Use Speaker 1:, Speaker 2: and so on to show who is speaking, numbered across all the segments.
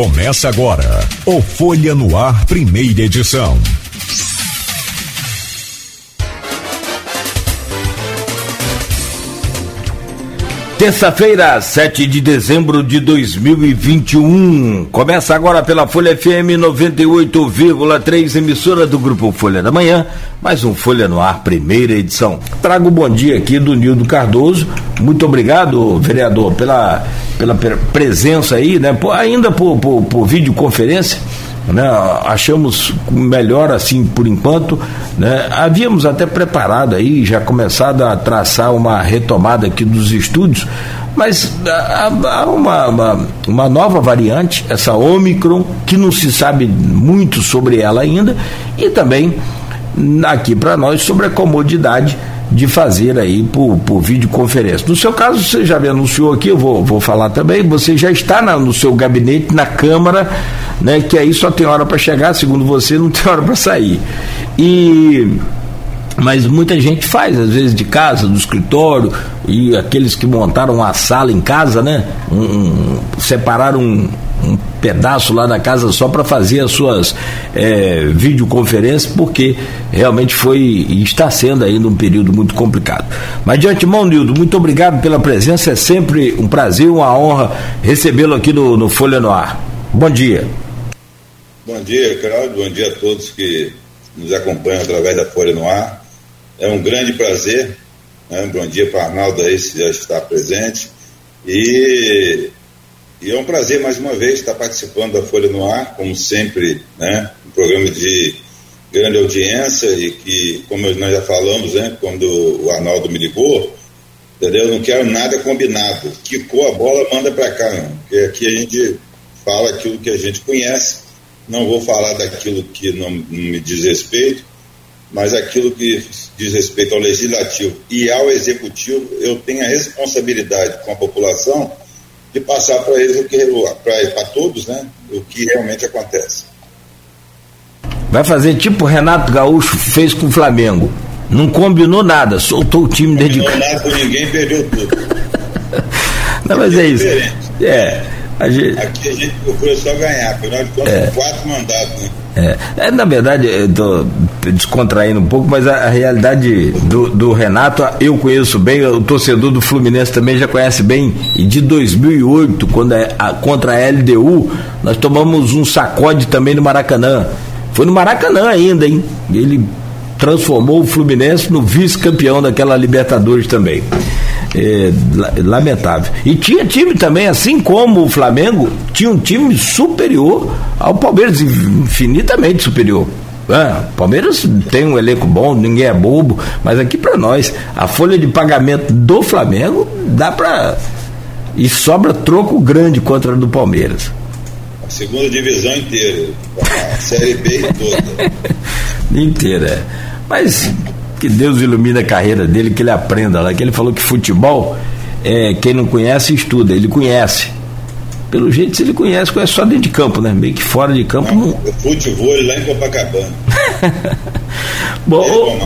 Speaker 1: Começa agora o Folha no Ar, primeira edição.
Speaker 2: Terça-feira, 7 de dezembro de 2021. Começa agora pela Folha FM 98,3, emissora do Grupo Folha da Manhã. Mais um Folha no Ar, primeira edição. Trago o bom dia aqui do Nildo Cardoso. Muito obrigado, vereador, pela, pela presença aí, né? Por, ainda por, por, por videoconferência né? Achamos melhor assim por enquanto, né? Havíamos até preparado aí, já começado a traçar uma retomada aqui dos estúdios, mas há uma, uma, uma, nova variante, essa Omicron, que não se sabe muito sobre ela ainda, e também aqui para nós sobre a comodidade de fazer aí por, por videoconferência. No seu caso, você já me anunciou aqui, eu vou, vou falar também, você já está na, no seu gabinete, na Câmara, né, que aí só tem hora para chegar, segundo você, não tem hora para sair. E mas muita gente faz, às vezes de casa, do escritório, e aqueles que montaram uma sala em casa, né? Um, um, separaram um, um, pedaço lá da casa só para fazer as suas é, videoconferências, porque realmente foi e está sendo ainda um período muito complicado. Mas de antemão, Nildo, muito obrigado pela presença, é sempre um prazer, uma honra recebê-lo aqui no, no Folha no Ar. Bom dia.
Speaker 3: Bom dia, Claudio, bom dia a todos que nos acompanham através da Folha no Ar. É um grande prazer. Né? Bom dia para Arnaldo aí, se já está presente. E, e, é um prazer, mais uma vez, estar participando da Folha no Ar, como sempre, né? um programa de grande audiência e que, como nós já falamos, né? quando o Arnaldo me ligou, entendeu? Eu não quero nada combinado. Quicou a bola, manda para cá, não. Porque aqui a gente fala aquilo que a gente conhece, não vou falar daquilo que não, não me diz respeito, mas aquilo que diz respeito ao legislativo e ao executivo, eu tenho a responsabilidade com a população de passar para eles o que para todos, né, o que realmente acontece.
Speaker 2: Vai fazer tipo o Renato Gaúcho fez com o Flamengo. Não combinou nada, soltou o time dentro de
Speaker 3: casa. Não nada com ninguém, perdeu tudo.
Speaker 2: Não, mas é, é isso. É.
Speaker 3: A gente... Aqui a gente procura só ganhar, afinal de contas, é. quatro mandatos, né?
Speaker 2: É, é, na verdade, estou descontraindo um pouco, mas a, a realidade do, do, Renato, eu conheço bem, o torcedor do Fluminense também já conhece bem, e de 2008, quando é, a, contra a LDU, nós tomamos um sacode também no Maracanã. Foi no Maracanã ainda, hein? Ele transformou o Fluminense no vice-campeão daquela Libertadores também é, lamentável. E tinha time também, assim como o Flamengo, tinha um time superior ao Palmeiras, infinitamente superior. Ah, Palmeiras tem um elenco bom, ninguém é bobo, mas aqui para nós, a folha de pagamento do Flamengo dá para. E sobra troco grande contra a do Palmeiras.
Speaker 3: A segunda divisão inteira, a Série B toda.
Speaker 2: inteira. É. Mas que Deus ilumine a carreira dele, que ele aprenda lá. Que ele falou que futebol, é, quem não conhece, estuda. Ele conhece. Pelo jeito, se ele conhece, conhece só dentro de campo, né? Meio que fora de campo. Não,
Speaker 3: não... Futebol lá em Copacabana.
Speaker 2: Bom,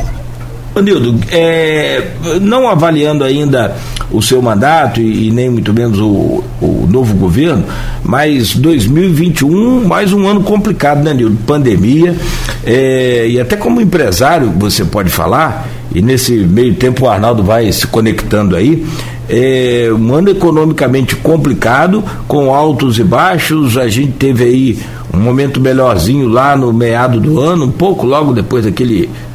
Speaker 2: ô, Nildo, é, não avaliando ainda o seu mandato e, e nem muito menos o, o, novo governo, mas 2021, mais um ano complicado, né, Nildo? Pandemia, é, e até como empresário você pode falar, e nesse meio tempo o Arnaldo vai se conectando aí, é, um ano economicamente complicado, com altos e baixos, a gente teve aí um momento melhorzinho lá no meado do ano, um pouco logo depois daquele da, da,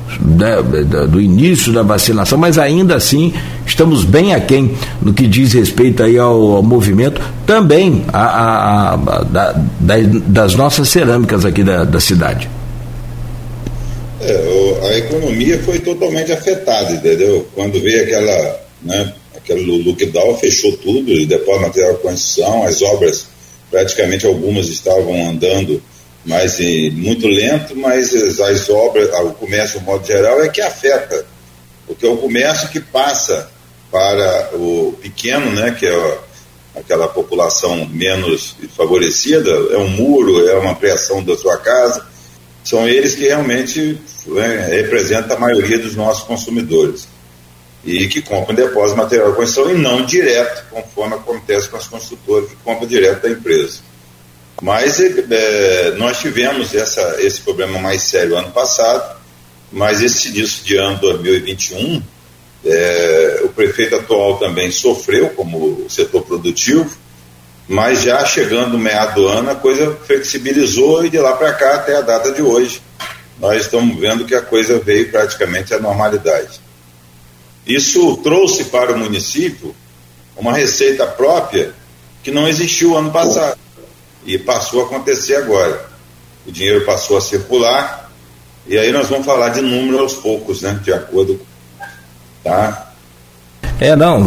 Speaker 2: do início da vacinação, mas ainda assim estamos bem aquém no que diz respeito aí ao, ao movimento, também a, a, a da, das nossas cerâmicas aqui da, da cidade.
Speaker 3: É, a economia foi totalmente afetada, entendeu? Quando veio aquela, né, aquele lockdown, fechou tudo, o depósito de material de construção, as obras, praticamente algumas estavam andando mas muito lento, mas as obras, o comércio, no modo geral, é que afeta, porque é o comércio que passa para o pequeno, né, que é aquela população menos favorecida, é um muro, é uma ampliação da sua casa, são eles que realmente né, representam a maioria dos nossos consumidores. E que compram depósito de material de construção e não direto, conforme acontece com as construtoras que compram direto da empresa. Mas é, nós tivemos essa, esse problema mais sério ano passado, mas esse início de ano 2021, é, o prefeito atual também sofreu como setor produtivo, mas já chegando meado do ano a coisa flexibilizou e de lá para cá até a data de hoje nós estamos vendo que a coisa veio praticamente à normalidade. Isso trouxe para o município uma receita própria que não existiu ano passado e passou a acontecer agora. O dinheiro passou a circular e aí nós vamos falar de número aos poucos, né? De acordo, tá?
Speaker 2: É, não,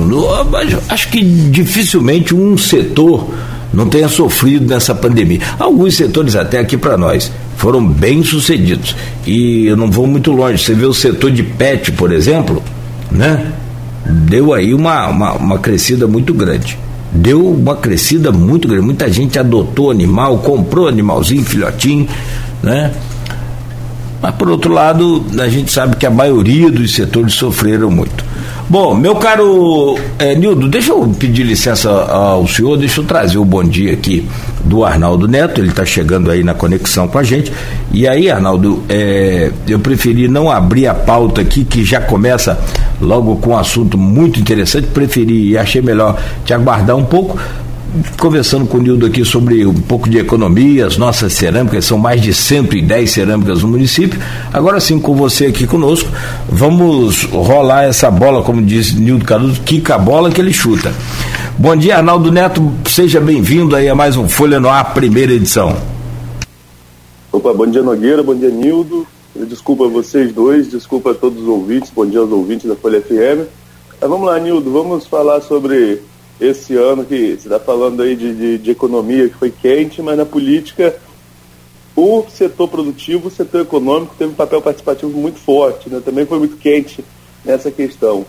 Speaker 2: acho que dificilmente um setor não tenha sofrido nessa pandemia. Alguns setores até aqui para nós foram bem sucedidos. E eu não vou muito longe. Você vê o setor de pet, por exemplo, né? Deu aí uma, uma, uma crescida muito grande deu uma crescida muito grande. Muita gente adotou animal, comprou animalzinho, filhotinho, né? Mas por outro lado, a gente sabe que a maioria dos setores sofreram muito. Bom, meu caro é, Nildo, deixa eu pedir licença ao senhor, deixa eu trazer o bom dia aqui do Arnaldo Neto, ele está chegando aí na conexão com a gente. E aí, Arnaldo, é, eu preferi não abrir a pauta aqui, que já começa logo com um assunto muito interessante, preferi e achei melhor te aguardar um pouco conversando com o Nildo aqui sobre um pouco de economia, as nossas cerâmicas, são mais de 110 cerâmicas no município. Agora sim, com você aqui conosco, vamos rolar essa bola, como disse Nildo Caruso, quica a bola que ele chuta. Bom dia, Arnaldo Neto, seja bem-vindo aí a mais um Folha no Ar, primeira edição.
Speaker 4: Opa, bom dia Nogueira, bom dia Nildo, desculpa vocês dois, desculpa a todos os ouvintes, bom dia aos ouvintes da Folha FM. Mas vamos lá, Nildo, vamos falar sobre esse ano que você está falando aí de, de, de, economia que foi quente, mas na política o setor produtivo, o setor econômico teve um papel participativo muito forte, né? também foi muito quente nessa questão.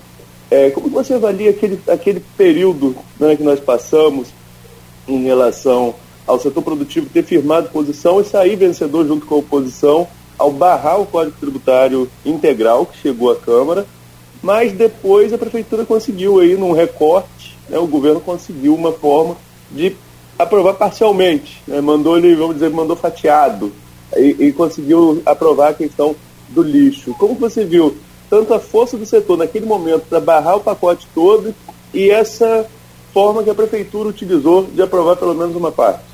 Speaker 4: É, como você avalia aquele, aquele período né, que nós passamos em relação ao setor produtivo ter firmado posição e sair vencedor junto com a oposição ao barrar o Código Tributário Integral que chegou à Câmara, mas depois a Prefeitura conseguiu aí num recorte né, o governo conseguiu uma forma de aprovar parcialmente, né, mandou ele, vamos dizer, mandou fatiado e, e, conseguiu aprovar a questão do lixo. Como você viu tanto a força do setor naquele momento para barrar o pacote todo e essa forma que a prefeitura utilizou de aprovar pelo menos uma parte?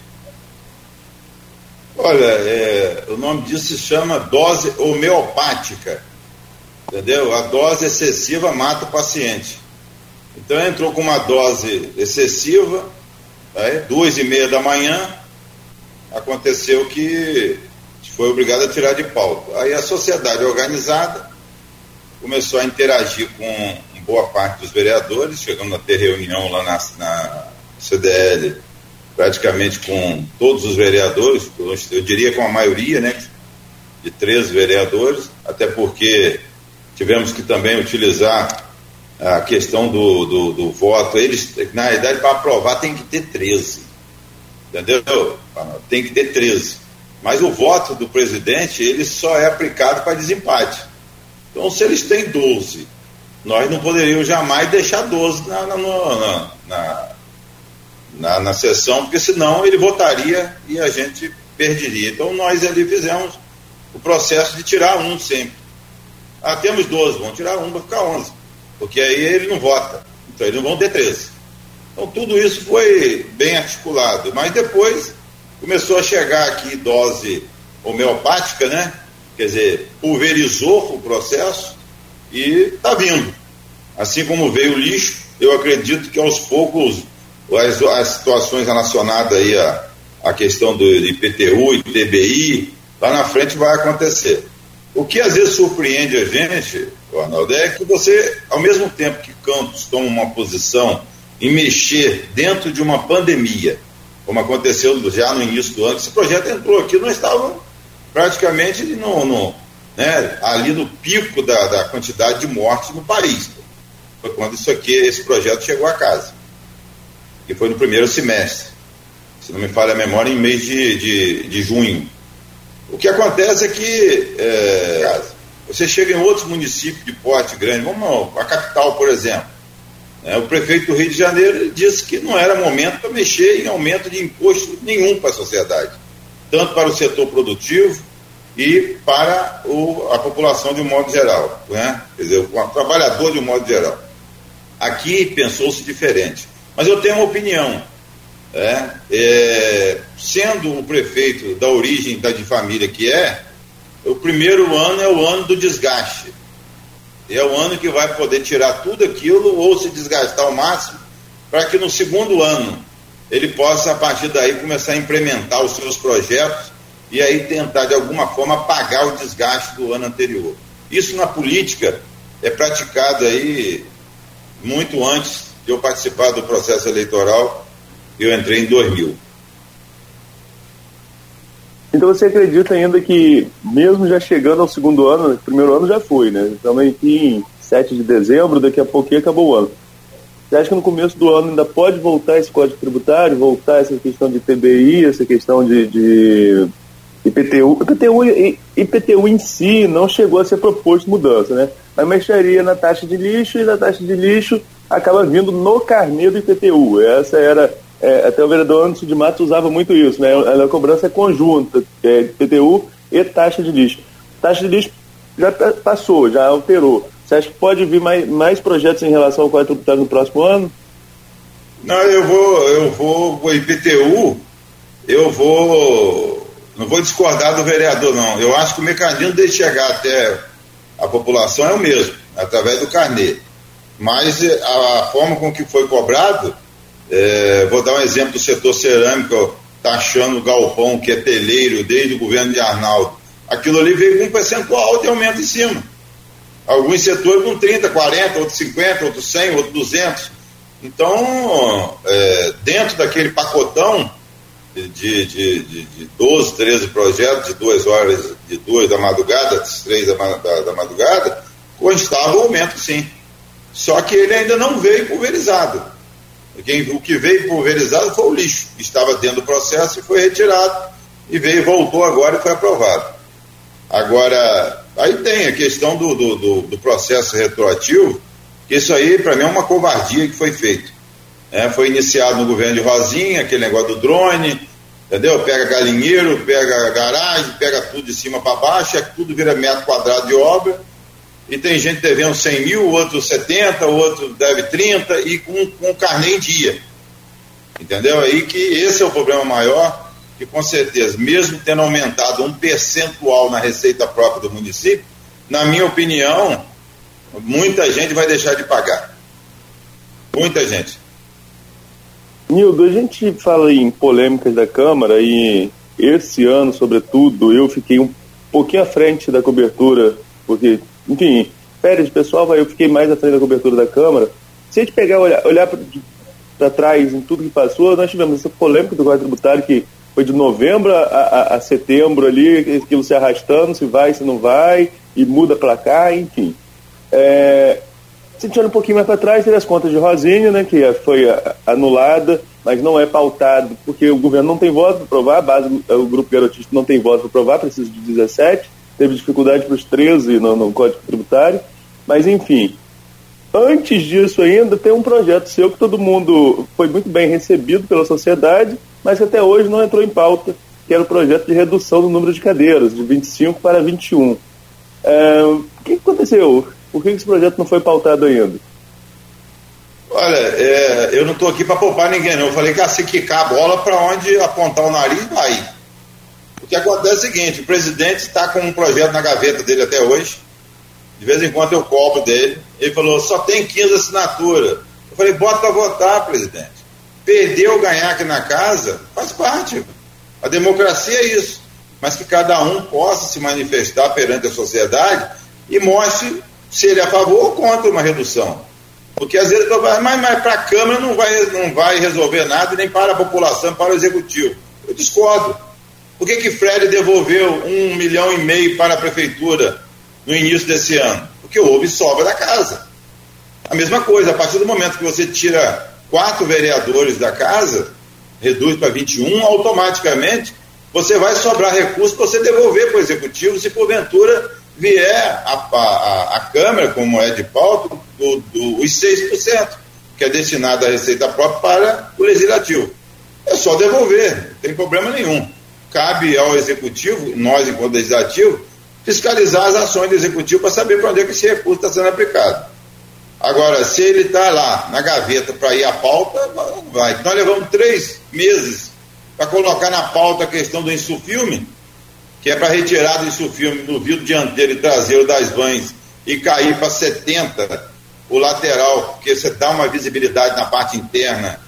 Speaker 3: Olha, é, o nome disso se chama dose homeopática, entendeu? A dose excessiva mata o paciente. Então entrou com uma dose excessiva, né, duas e meia da manhã, aconteceu que foi obrigado a tirar de pauta. Aí a sociedade organizada começou a interagir com boa parte dos vereadores, chegando a ter reunião lá na, na CDL, praticamente com todos os vereadores, eu diria com a maioria, né, de três vereadores, até porque tivemos que também utilizar a questão do, do, do voto, eles, na realidade, para aprovar tem que ter 13. Entendeu? Tem que ter 13. Mas o voto do presidente, ele só é aplicado para desempate. Então, se eles têm 12, nós não poderíamos jamais deixar 12 na, na, na, na, na, na sessão, porque senão ele votaria e a gente perderia. Então, nós ali fizemos o processo de tirar um sempre. Ah, temos 12, vamos tirar um para ficar 11 porque aí ele não vota, então eles não vão ter 13. Então tudo isso foi bem articulado, mas depois começou a chegar aqui dose homeopática, né? Quer dizer, pulverizou o processo e está vindo. Assim como veio o lixo, eu acredito que aos poucos as, as situações relacionadas aí à, à questão do IPTU e TBI, lá na frente vai acontecer. O que às vezes surpreende a gente, Arnaldo, é que você, ao mesmo tempo que Campos toma uma posição em mexer dentro de uma pandemia, como aconteceu já no início do ano, esse projeto entrou aqui, nós estávamos praticamente no, no né, ali no pico da, da quantidade de mortes no país. Foi quando isso aqui, esse projeto chegou a casa. Que foi no primeiro semestre. Se não me falha a memória, em mês de, de, de junho. O que acontece é que é, você chega em outros municípios de porte grande, vamos a capital, por exemplo. É, o prefeito do Rio de Janeiro disse que não era momento para mexer em aumento de imposto nenhum para a sociedade, tanto para o setor produtivo e para o, a população de um modo geral, né? quer dizer, o trabalhador de um modo geral. Aqui pensou-se diferente. Mas eu tenho uma opinião. É, é, sendo o prefeito da origem da de família que é, o primeiro ano é o ano do desgaste. É o ano que vai poder tirar tudo aquilo ou se desgastar ao máximo, para que no segundo ano ele possa, a partir daí, começar a implementar os seus projetos e aí tentar, de alguma forma, pagar o desgaste do ano anterior. Isso na política é praticado aí muito antes de eu participar do processo eleitoral. Eu entrei em 2000.
Speaker 4: Então você acredita ainda que, mesmo já chegando ao segundo ano, primeiro ano já foi, né? Estamos aqui em 7 de dezembro, daqui a pouquinho acabou o ano. Você acha que no começo do ano ainda pode voltar esse código tributário, voltar essa questão de TBI, essa questão de, de IPTU? IPTU, IPTU em si não chegou a ser proposto mudança, né? Mas mexeria na taxa de lixo e na taxa de lixo acaba vindo no carnê do IPTU. Essa era é, até o vereador Anderson de Matos usava muito isso, né? A cobrança é conjunta, é, PTU e taxa de lixo. Taxa de lixo já passou, já alterou. Você acha que pode vir mais, mais projetos em relação ao quadro tributário no próximo ano?
Speaker 3: Não, eu vou, eu vou, o IPTU, eu vou, não vou discordar do vereador, não. Eu acho que o mecanismo de chegar até a população é o mesmo, através do carnê. Mas a forma com que foi cobrado, é, vou dar um exemplo do setor cerâmico, taxando o galpão que é teleiro desde o governo de Arnaldo. Aquilo ali veio com um percentual de aumento em cima. Alguns setores com 30, 40, outros 50, outros 100, outros 200. Então, é, dentro daquele pacotão de, de, de, de 12, 13 projetos, de duas horas, de duas da madrugada, de três da, da, da madrugada, constava o aumento sim. Só que ele ainda não veio pulverizado. Quem, o que veio pulverizado foi o lixo, que estava dentro do processo e foi retirado, e veio, voltou agora e foi aprovado. Agora, aí tem a questão do, do, do, do processo retroativo, que isso aí, para mim, é uma covardia que foi feito. É, foi iniciado no governo de Rosinha, aquele negócio do drone, entendeu? Pega galinheiro, pega garagem, pega tudo de cima para baixo, é tudo vira metro quadrado de obra, e tem gente devendo 100 mil, outro 70, outro deve 30 e com, com carnê em dia. Entendeu? Aí que esse é o problema maior, que com certeza, mesmo tendo aumentado um percentual na receita própria do município, na minha opinião, muita gente vai deixar de pagar. Muita gente.
Speaker 4: Nildo, a gente fala em polêmicas da Câmara e esse ano, sobretudo, eu fiquei um pouquinho à frente da cobertura, porque enfim, férias pessoal, eu fiquei mais frente da cobertura da Câmara. Se a gente pegar, olhar, olhar para trás em tudo que passou, nós tivemos essa polêmica do quadro tributário que foi de novembro a, a, a, setembro ali, aquilo se arrastando, se vai, se não vai, e muda para cá, enfim. É, se a gente olha um pouquinho mais para trás, teve as contas de Rosinha, né, que foi anulada, mas não é pautado, porque o governo não tem voto para aprovar, a base, o grupo garotista não tem voto para aprovar, precisa de 17 teve dificuldade para os 13 no, no Código Tributário, mas enfim. Antes disso ainda tem um projeto seu que todo mundo foi muito bem recebido pela sociedade, mas que até hoje não entrou em pauta, que era o projeto de redução do número de cadeiras, de 25 para 21. É, o que aconteceu? Por que esse projeto não foi pautado ainda?
Speaker 3: Olha, é, eu não estou aqui para poupar ninguém, não. Eu falei que assim quicar a bola para onde apontar o nariz vai. O que acontece é o seguinte: o presidente está com um projeto na gaveta dele até hoje. De vez em quando eu cobro dele. Ele falou: só tem 15 assinaturas. Eu falei: bota para votar, presidente. Perder ou ganhar aqui na casa faz parte. A democracia é isso. Mas que cada um possa se manifestar perante a sociedade e mostre se ele é a favor ou contra uma redução. Porque às vezes, mas, mas para a Câmara não vai, não vai resolver nada, nem para a população, para o Executivo. Eu discordo. Por que, que Fred devolveu um milhão e meio para a prefeitura no início desse ano? Porque houve sobra da casa. A mesma coisa, a partir do momento que você tira quatro vereadores da casa, reduz para 21, automaticamente você vai sobrar recursos para você devolver para o executivo se porventura vier a, a, a Câmara, como é de pauta, do, do, os 6%. que é destinado à receita própria para o legislativo. É só devolver, não tem problema nenhum. Cabe ao executivo, nós enquanto legislativo, fiscalizar as ações do executivo para saber para onde é que esse recurso está sendo aplicado. Agora, se ele está lá na gaveta para ir à pauta, vai. Nós levamos três meses para colocar na pauta a questão do insufilme, que é para retirar do insufilme no vidro dianteiro e traseiro das vans e cair para 70 o lateral, porque você dá uma visibilidade na parte interna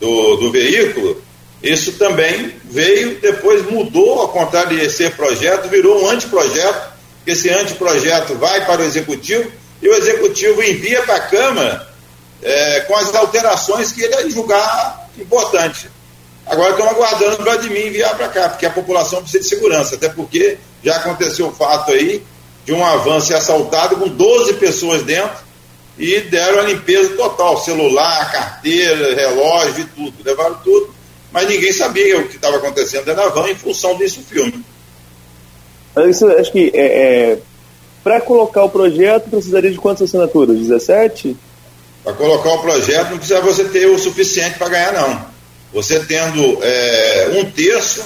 Speaker 3: do, do veículo. Isso também veio, depois mudou, ao contrário de ser projeto, virou um anteprojeto, que esse anteprojeto vai para o executivo e o executivo envia para a Câmara é, com as alterações que ele julgar importante. Agora estamos aguardando para de mim enviar para cá, porque a população precisa de segurança, até porque já aconteceu o fato aí de um avanço assaltado com 12 pessoas dentro e deram a limpeza total, celular, carteira, relógio e tudo, levaram tudo, mas ninguém sabia o que estava acontecendo dentro da van em função desse filme.
Speaker 4: Isso, acho que é, é para colocar o projeto precisaria de quantas assinaturas? 17?
Speaker 3: Para colocar o projeto não precisa você ter o suficiente para ganhar, não. Você tendo é, um terço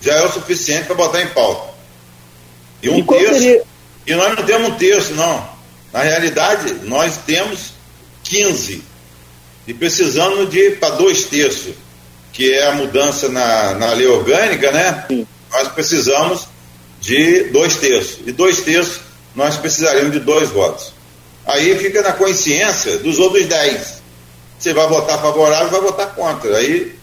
Speaker 3: já é o suficiente para botar em pauta. E um e terço. Seria... E nós não temos um terço, não. Na realidade, nós temos 15. E precisamos de para dois terços, que é a mudança na, na lei orgânica, né? Sim. Nós precisamos de dois terços. E dois terços nós precisaríamos de dois votos. Aí fica na consciência dos outros dez. Você vai votar favorável, vai votar contra. Aí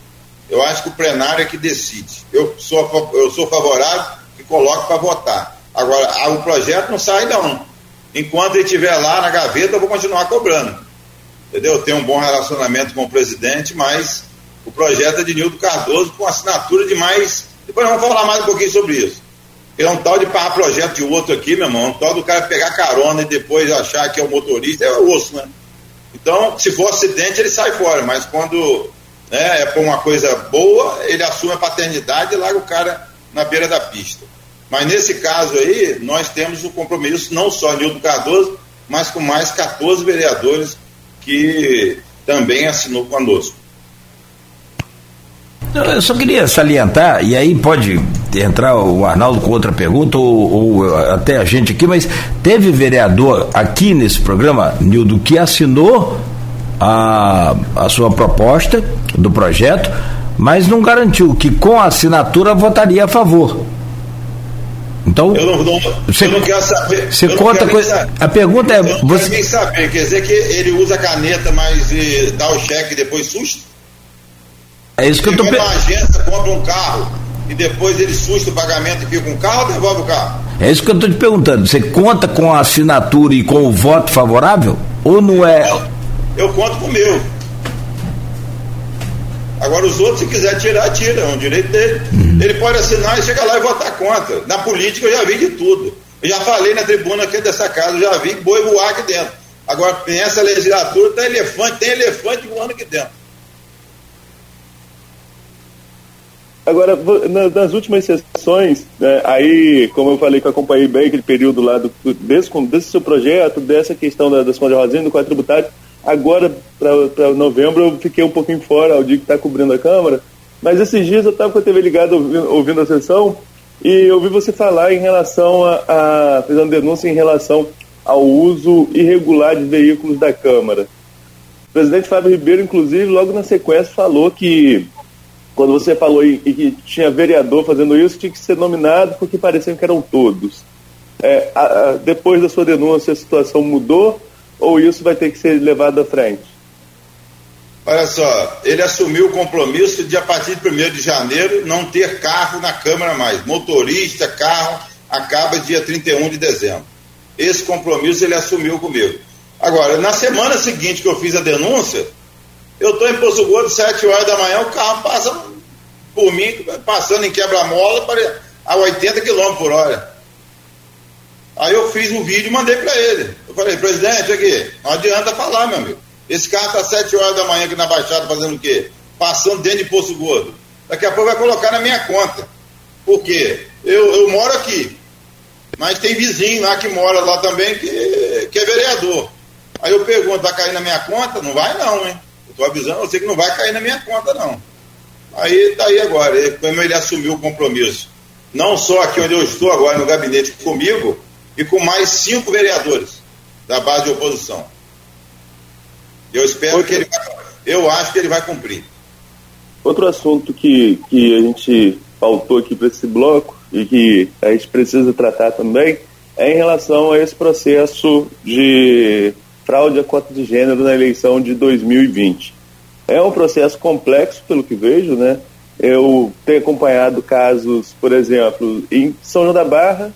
Speaker 3: eu acho que o plenário é que decide. Eu sou, eu sou favorável e coloco para votar. Agora, o projeto não sai não. Enquanto ele estiver lá na gaveta, eu vou continuar cobrando. Entendeu? Eu tenho um bom relacionamento com o presidente, mas o projeto é de Nildo Cardoso com assinatura de mais. Depois vamos falar mais um pouquinho sobre isso. É um tal de parar projeto de outro aqui, meu irmão. Um tal do cara pegar carona e depois achar que é o motorista, é osso, né? Então, se for acidente, ele sai fora, mas quando né, é por uma coisa boa, ele assume a paternidade e larga o cara na beira da pista. Mas nesse caso aí, nós temos o compromisso, não só Nildo Cardoso, mas com mais 14 vereadores que também assinou conosco.
Speaker 2: Eu só queria salientar, e aí pode entrar o Arnaldo com outra pergunta, ou, ou, até a gente aqui, mas teve vereador aqui nesse programa, Nildo, que assinou a, a sua proposta do projeto, mas não garantiu que com a assinatura votaria a favor. Então,
Speaker 3: eu não, não, você, eu não quero saber.
Speaker 2: Você conta coisa. A pergunta é.
Speaker 3: Eu não você... quero saber, quer dizer que ele usa a caneta, mas dá o cheque e depois susta?
Speaker 2: É isso que
Speaker 3: ele
Speaker 2: eu tô
Speaker 3: pensando. uma agência, compra um carro e depois ele susta o pagamento e fica com o carro ou devolve o carro?
Speaker 2: É isso que eu estou te perguntando. Você conta com a assinatura e com o voto favorável? Ou não é?
Speaker 3: Eu, eu conto com o meu. Agora os outros, se quiser tirar, tira, é um direito dele. Uhum. Ele pode assinar e chegar lá e votar contra. Na política eu já vi de tudo. Eu já falei na tribuna aqui dessa casa, eu já vi boi voar aqui dentro. Agora, nessa legislatura, tem elefante, tem elefante voando aqui dentro.
Speaker 4: Agora, nas últimas sessões, né, aí, como eu falei que eu acompanhei bem aquele período lá, do, desse, desse seu projeto, dessa questão da, das contas rosinhas, do quadro tributário, agora, para novembro, eu fiquei um pouquinho fora, ao dia que está cobrindo a Câmara, mas esses dias eu estava com a TV ligada ouvindo, ouvindo, a sessão e ouvi você falar em relação a, a, fazendo denúncia em relação ao uso irregular de veículos da Câmara. O presidente Fábio Ribeiro, inclusive, logo na sequência falou que quando você falou e, que tinha vereador fazendo isso, tinha que ser nominado porque pareciam que eram todos. É, a, a, depois da sua denúncia, a situação mudou ou isso vai ter que ser levado à frente?
Speaker 3: Olha só, ele assumiu o compromisso de, a partir de 1 de janeiro, não ter carro na Câmara mais. Motorista, carro, acaba dia 31 de dezembro. Esse compromisso ele assumiu comigo. Agora, na semana seguinte que eu fiz a denúncia, eu estou em Poço Gordo, 7 horas da manhã, o carro passa por mim, passando em quebra-mola a 80 km por hora. Aí eu fiz um vídeo e mandei para ele. Eu falei, presidente, aqui, não adianta falar, meu amigo. Esse carro está 7 horas da manhã aqui na Baixada fazendo o quê? Passando dentro de Poço Gordo. Daqui a pouco vai colocar na minha conta. Por quê? Eu, eu moro aqui. Mas tem vizinho lá que mora lá também que, que é vereador. Aí eu pergunto, vai cair na minha conta? Não vai não, hein? Tô avisando você que não vai cair na minha conta, não. Aí tá aí agora, como ele assumiu o compromisso, não só aqui onde eu estou agora no gabinete comigo, e com mais cinco vereadores da base de oposição. Eu espero que ele vai, eu acho que ele vai cumprir.
Speaker 4: Outro assunto que, que a gente faltou aqui para esse bloco e que a gente precisa tratar também é em relação a esse processo de fraude à cota de gênero na eleição de 2020. É um processo complexo, pelo que vejo, né? Eu tenho acompanhado casos, por exemplo, em São João da Barra,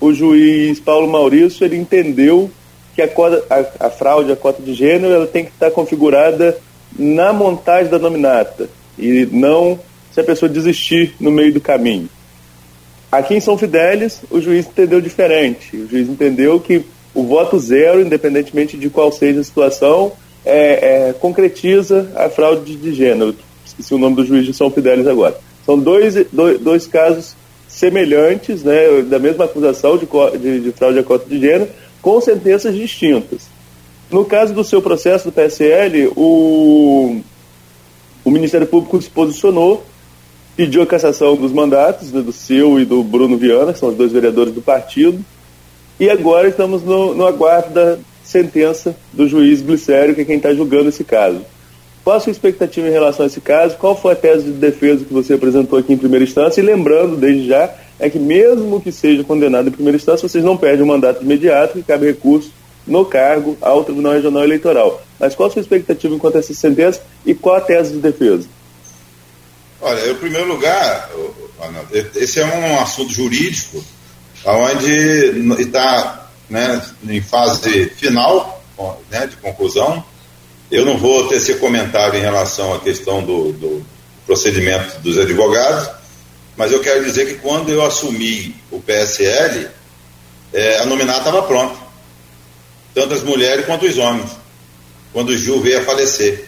Speaker 4: o juiz Paulo Maurício ele entendeu que a, cota, a, a fraude à cota de gênero ela tem que estar configurada na montagem da nominata e não se a pessoa desistir no meio do caminho. Aqui em São Fidélis, o juiz entendeu diferente. O juiz entendeu que o voto zero, independentemente de qual seja a situação, é, é, concretiza a fraude de gênero. Esqueci o nome do juiz de São Fidélis agora. São dois, dois, dois casos semelhantes, né, da mesma acusação de, de, de fraude à cota de gênero, com sentenças distintas. No caso do seu processo do PSL, o, o Ministério Público se posicionou, pediu a cassação dos mandatos, né, do seu e do Bruno Viana, que são os dois vereadores do partido, e agora estamos no, no aguardo da sentença do juiz Glicério, que é quem está julgando esse caso. Qual a sua expectativa em relação a esse caso? Qual foi a tese de defesa que você apresentou aqui em primeira instância? E lembrando, desde já, é que mesmo que seja condenado em primeira instância, vocês não perdem o mandato imediato, que cabe recurso no cargo ao Tribunal Regional Eleitoral. Mas qual a sua expectativa enquanto a essa sentença e qual a tese de defesa?
Speaker 3: Olha, em primeiro lugar, esse é um assunto jurídico onde está né, em fase final né, de conclusão. Eu não vou tecer comentário em relação à questão do, do procedimento dos advogados, mas eu quero dizer que quando eu assumi o PSL, é, a nominata estava pronta, tanto as mulheres quanto os homens, quando o Gil veio a falecer.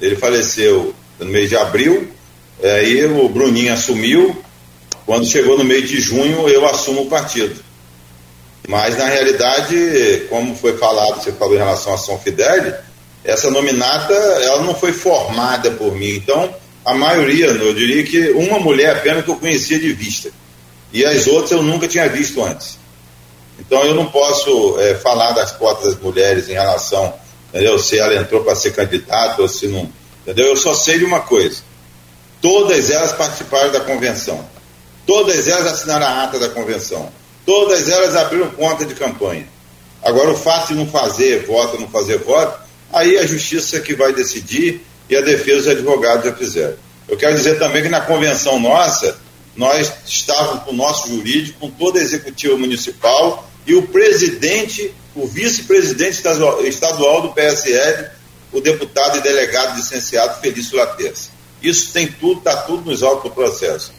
Speaker 3: Ele faleceu no mês de abril, é, aí o Bruninho assumiu, quando chegou no mês de junho, eu assumo o partido. Mas, na realidade, como foi falado, você falou em relação a São Fidel, essa nominata, ela não foi formada por mim. Então, a maioria, eu diria que uma mulher apenas que eu conhecia de vista. E as outras eu nunca tinha visto antes. Então, eu não posso é, falar das cotas das mulheres em relação, entendeu? Se ela entrou para ser candidata ou se não. Entendeu? Eu só sei de uma coisa. Todas elas participaram da convenção. Todas elas assinaram a ata da convenção. Todas elas abriram conta de campanha. Agora, o fato de não fazer voto, não fazer voto, aí a justiça que vai decidir e a defesa dos advogados já fizeram. Eu quero dizer também que na convenção nossa, nós estávamos com o nosso jurídico, com toda a executiva municipal e o presidente, o vice-presidente estadual do PSL, o deputado e delegado licenciado Felício Laterça. Isso tem tudo, está tudo nos autos do processo.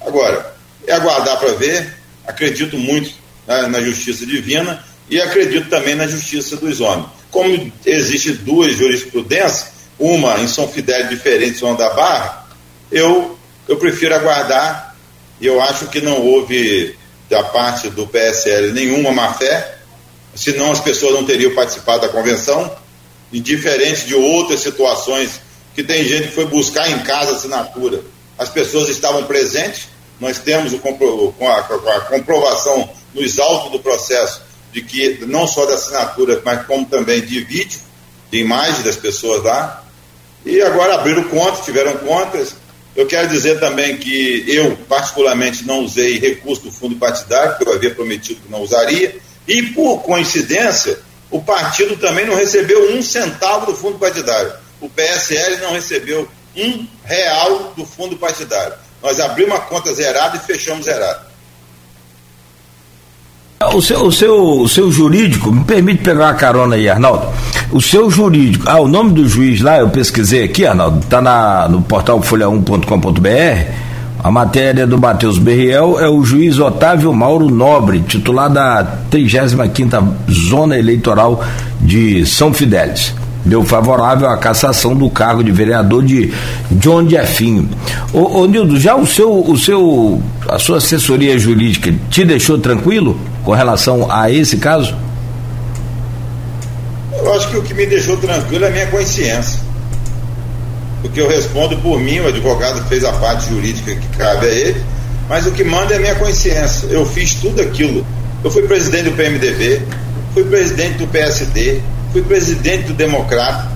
Speaker 3: Agora, é aguardar para ver. Acredito muito né, na justiça divina e acredito também na justiça dos homens. Como existem duas jurisprudências, uma em São Fidel diferente São da Barra, eu, eu prefiro aguardar e eu acho que não houve da parte do PSL nenhuma má fé, senão as pessoas não teriam participado da convenção, e diferente de outras situações que tem gente que foi buscar em casa assinatura as pessoas estavam presentes, nós temos o com, a, com a comprovação nos autos do processo de que não só da assinatura, mas como também de vídeo, de imagem das pessoas lá. E agora abriram contas, tiveram contas. Eu quero dizer também que eu, particularmente, não usei recurso do fundo partidário, porque eu havia prometido que não usaria. E, por coincidência, o partido também não recebeu um centavo do fundo partidário. O PSL não recebeu um real do fundo partidário. Nós abrimos uma conta zerada e fechamos zerada.
Speaker 2: O seu, o, seu, o seu jurídico, me permite pegar uma carona aí, Arnaldo. O seu jurídico, ah, o nome do juiz lá, eu pesquisei aqui, Arnaldo, está no portal folha1.com.br. A matéria do Matheus Berriel é o juiz Otávio Mauro Nobre, titular da 35 Zona Eleitoral de São Fidélis deu favorável à cassação do cargo de vereador de John Jefinho. Ô, ô Nildo, já o seu, o seu, a sua assessoria jurídica te deixou tranquilo com relação a esse caso?
Speaker 3: Eu acho que o que me deixou tranquilo é a minha consciência. Porque eu respondo por mim, o advogado fez a parte jurídica que cabe a ele, mas o que manda é a minha consciência. Eu fiz tudo aquilo. Eu fui presidente do PMDB, fui presidente do PSD, fui presidente do Democrata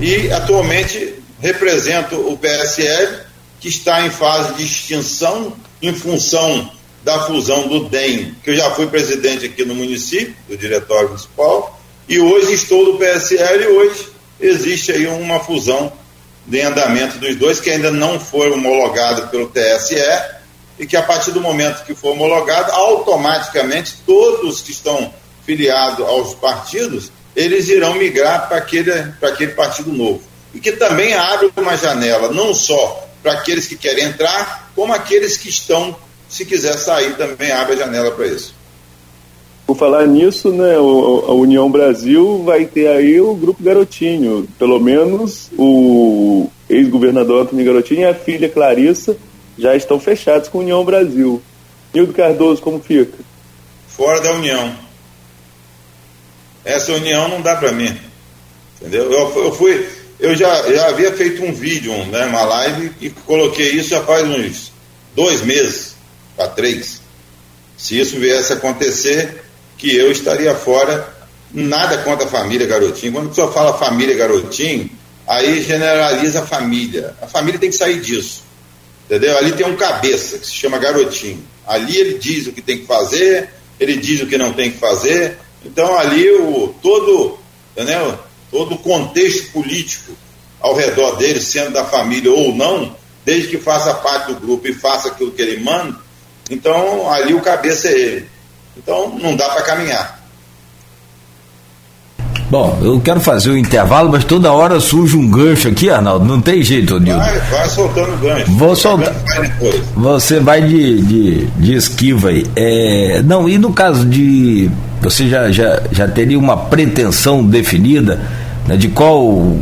Speaker 3: e atualmente represento o PSL, que está em fase de extinção em função da fusão do DEM, que eu já fui presidente aqui no município, do Diretório Municipal, e hoje estou no PSL e hoje existe aí uma fusão de andamento dos dois, que ainda não foi homologado pelo TSE, e que a partir do momento que for homologado, automaticamente todos que estão filiados aos partidos, eles irão migrar para aquele, aquele partido novo. E que também abre uma janela, não só para aqueles que querem entrar, como aqueles que estão, se quiser sair, também abre a janela para isso.
Speaker 4: Por falar nisso, né, a União Brasil vai ter aí o Grupo Garotinho. Pelo menos o ex-governador Antônio Garotinho e a filha Clarissa já estão fechados com a União Brasil. Nildo Cardoso, como fica?
Speaker 3: Fora da União. Essa união não dá para mim. Entendeu? Eu, eu, fui, eu já, já havia feito um vídeo, né, uma live, e coloquei isso já faz uns dois meses, para três. Se isso viesse a acontecer, que eu estaria fora. Nada contra a família Garotinho. Quando a pessoa fala família Garotinho, aí generaliza a família. A família tem que sair disso. Entendeu? Ali tem um cabeça que se chama Garotinho. Ali ele diz o que tem que fazer, ele diz o que não tem que fazer. Então ali o todo, entendeu? Todo o contexto político ao redor dele, sendo da família ou não, desde que faça parte do grupo e faça aquilo que ele manda, então ali o cabeça é ele. Então não dá para caminhar.
Speaker 2: Bom, eu quero fazer o intervalo, mas toda hora surge um gancho aqui, Arnaldo. Não tem jeito, Nildo.
Speaker 3: Vai, vai soltando o gancho.
Speaker 2: Vou soltar. Você vai de, de, de esquiva aí. É, não, e no caso de. Você já, já, já teria uma pretensão definida né, de qual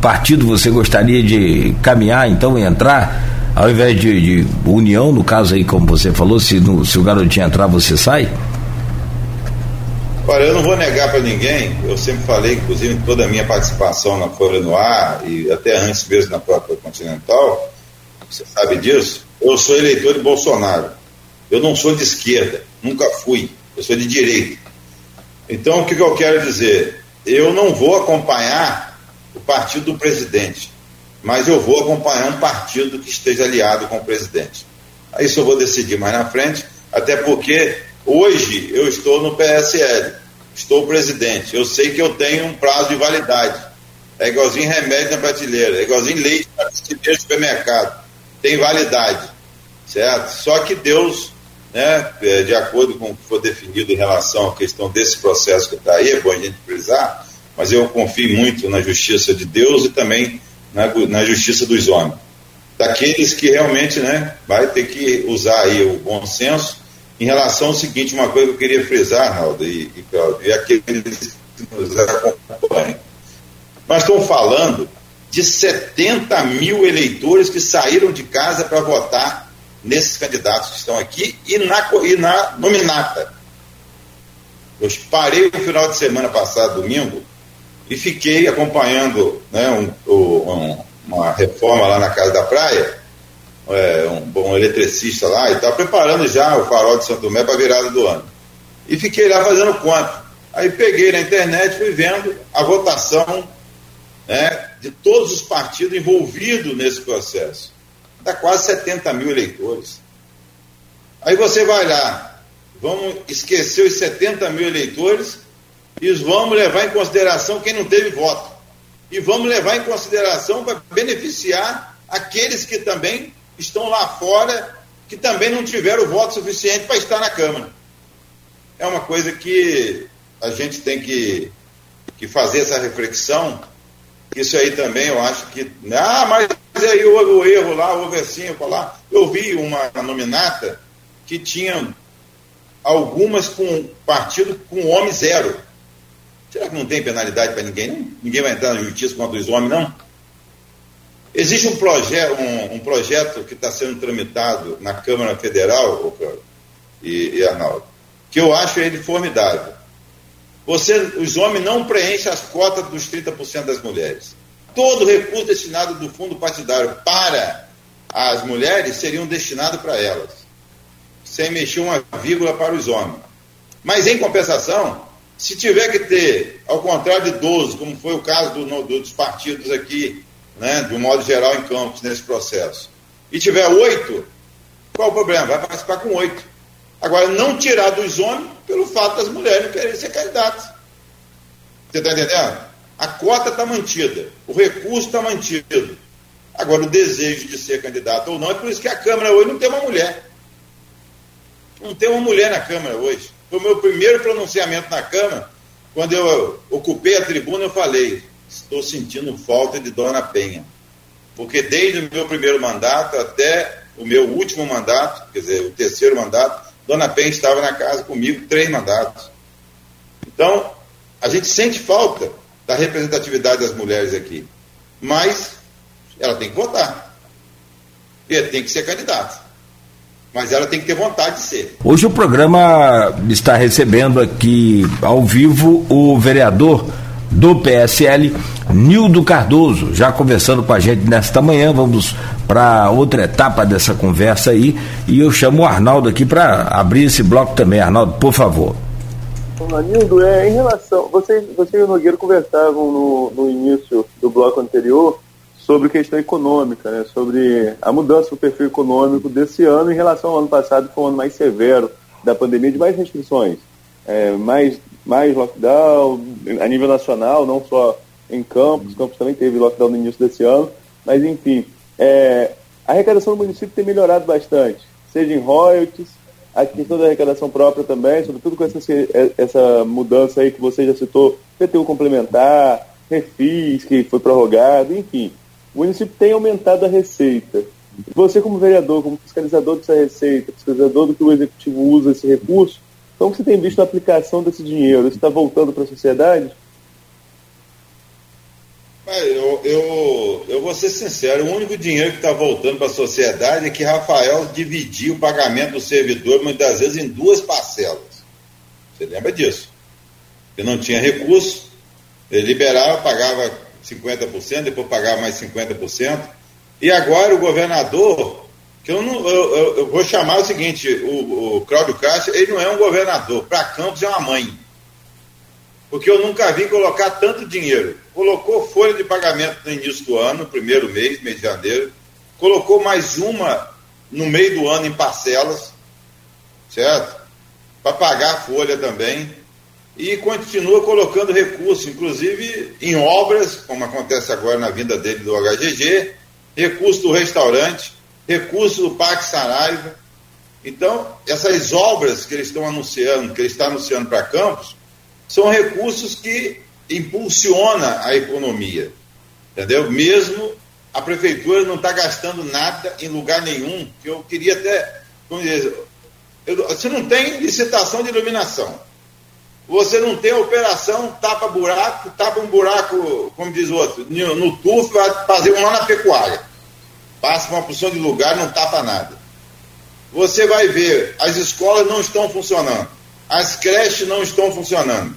Speaker 2: partido você gostaria de caminhar, então, e entrar? Ao invés de, de união, no caso aí, como você falou, se, no, se o garotinho entrar, você sai?
Speaker 3: Olha, eu não vou negar para ninguém, eu sempre falei, inclusive em toda a minha participação na Folha no Ar e até antes mesmo na própria Continental, você sabe disso, eu sou eleitor de Bolsonaro. Eu não sou de esquerda, nunca fui, eu sou de direita. Então, o que, que eu quero dizer? Eu não vou acompanhar o partido do presidente, mas eu vou acompanhar um partido que esteja aliado com o presidente. Isso eu vou decidir mais na frente, até porque Hoje eu estou no PSL, estou presidente. Eu sei que eu tenho um prazo de validade. É igualzinho remédio na prateleira, é igualzinho leite na prateleira do supermercado. Tem validade, certo? Só que Deus, né, é, de acordo com o que foi definido em relação à questão desse processo que está aí, é bom a gente frisar, mas eu confio muito na justiça de Deus e também na, na justiça dos homens. Daqueles que realmente né, vai ter que usar aí o bom senso em relação ao seguinte, uma coisa que eu queria frisar, Arnaldo e, e Claudio, e aqueles que nos acompanham. Nós estamos falando de 70 mil eleitores que saíram de casa para votar nesses candidatos que estão aqui e na, e na nominata. Eu parei no final de semana passado, domingo, e fiquei acompanhando né, um, um, uma reforma lá na Casa da Praia é, um, um eletricista lá e tal, preparando já o farol de Santo Tomé para a virada do ano. E fiquei lá fazendo conta. Aí peguei na internet, fui vendo a votação né, de todos os partidos envolvidos nesse processo. Dá quase 70 mil eleitores. Aí você vai lá, vamos esquecer os 70 mil eleitores e vamos levar em consideração quem não teve voto. E vamos levar em consideração para beneficiar aqueles que também estão lá fora que também não tiveram voto suficiente para estar na Câmara. É uma coisa que a gente tem que, que fazer essa reflexão. Isso aí também eu acho que. Ah, mas aí houve o erro lá, houve assim, eu falar. Eu vi uma nominata que tinha algumas com partido com homem zero. Será que não tem penalidade para ninguém? Ninguém vai entrar na justiça contra os homens, não? Existe um, proje um, um projeto que está sendo tramitado na Câmara Federal, e, e Arnaldo, que eu acho ele formidável. Você, os homens não preenchem as cotas dos 30% das mulheres. Todo recurso destinado do fundo partidário para as mulheres seriam destinados para elas, sem mexer uma vírgula para os homens. Mas, em compensação, se tiver que ter, ao contrário de 12, como foi o caso do, dos partidos aqui, né, de um modo geral em Campos, nesse processo, e tiver oito, qual o problema? Vai participar com oito. Agora, não tirar dos homens pelo fato das mulheres não quererem ser candidatas. Você está entendendo? A cota está mantida, o recurso está mantido. Agora, o desejo de ser candidato ou não, é por isso que a Câmara hoje não tem uma mulher. Não tem uma mulher na Câmara hoje. Foi o meu primeiro pronunciamento na Câmara. Quando eu ocupei a tribuna, eu falei: estou sentindo falta de Dona Penha. Porque desde o meu primeiro mandato até o meu último mandato, quer dizer, o terceiro mandato, Dona Penha estava na casa comigo três mandatos. Então, a gente sente falta da representatividade das mulheres aqui. Mas ela tem que votar. E tem que ser candidata. Mas ela tem que ter vontade de ser.
Speaker 2: Hoje o programa está recebendo aqui ao vivo o vereador do PSL, Nildo Cardoso, já conversando com a gente nesta manhã. Vamos para outra etapa dessa conversa aí. E eu chamo o Arnaldo aqui para abrir esse bloco também. Arnaldo, por favor.
Speaker 4: Nildo, é, em relação. Você, você e o Nogueira conversavam no, no início do bloco anterior sobre questão econômica, né, sobre a mudança do perfil econômico desse ano em relação ao ano passado, que foi um ano mais severo da pandemia, de mais restrições, é, mais, mais lockdown a nível nacional, não só em Campos, Campos também teve lockdown no início desse ano, mas enfim, é, a arrecadação do município tem melhorado bastante, seja em royalties, a questão da arrecadação própria também, sobretudo com essa, essa mudança aí que você já citou, PTU complementar, refis que foi prorrogado, enfim. O município tem aumentado a receita. Você, como vereador, como fiscalizador dessa receita, fiscalizador do que o executivo usa esse recurso, como você tem visto a aplicação desse dinheiro? Isso está voltando para a sociedade?
Speaker 3: Eu, eu, eu vou ser sincero, o único dinheiro que está voltando para a sociedade é que Rafael dividiu o pagamento do servidor muitas vezes em duas parcelas. Você lembra disso? Ele não tinha recurso, ele liberava, pagava 50%, depois pagar mais 50%. E agora o governador, que eu, não, eu, eu, eu vou chamar o seguinte, o, o Cláudio Castro, ele não é um governador, para Campos é uma mãe. Porque eu nunca vi colocar tanto dinheiro. Colocou folha de pagamento no início do ano, primeiro mês, mês de janeiro, colocou mais uma no meio do ano em parcelas, certo? Para pagar a folha também e continua colocando recursos, inclusive em obras, como acontece agora na vinda dele do HGG, recurso do restaurante, recurso do Parque Saraiva. Então, essas obras que eles estão anunciando, que ele está anunciando para Campos, são recursos que impulsiona a economia, entendeu? Mesmo a prefeitura não está gastando nada em lugar nenhum, que eu queria até, dizer, eu, você não tem licitação de iluminação, você não tem operação tapa-buraco, tapa um buraco, como diz o outro, no, no tufo, vai fazer um lá na pecuária. Passa uma porção de lugar, não tapa nada. Você vai ver, as escolas não estão funcionando, as creches não estão funcionando.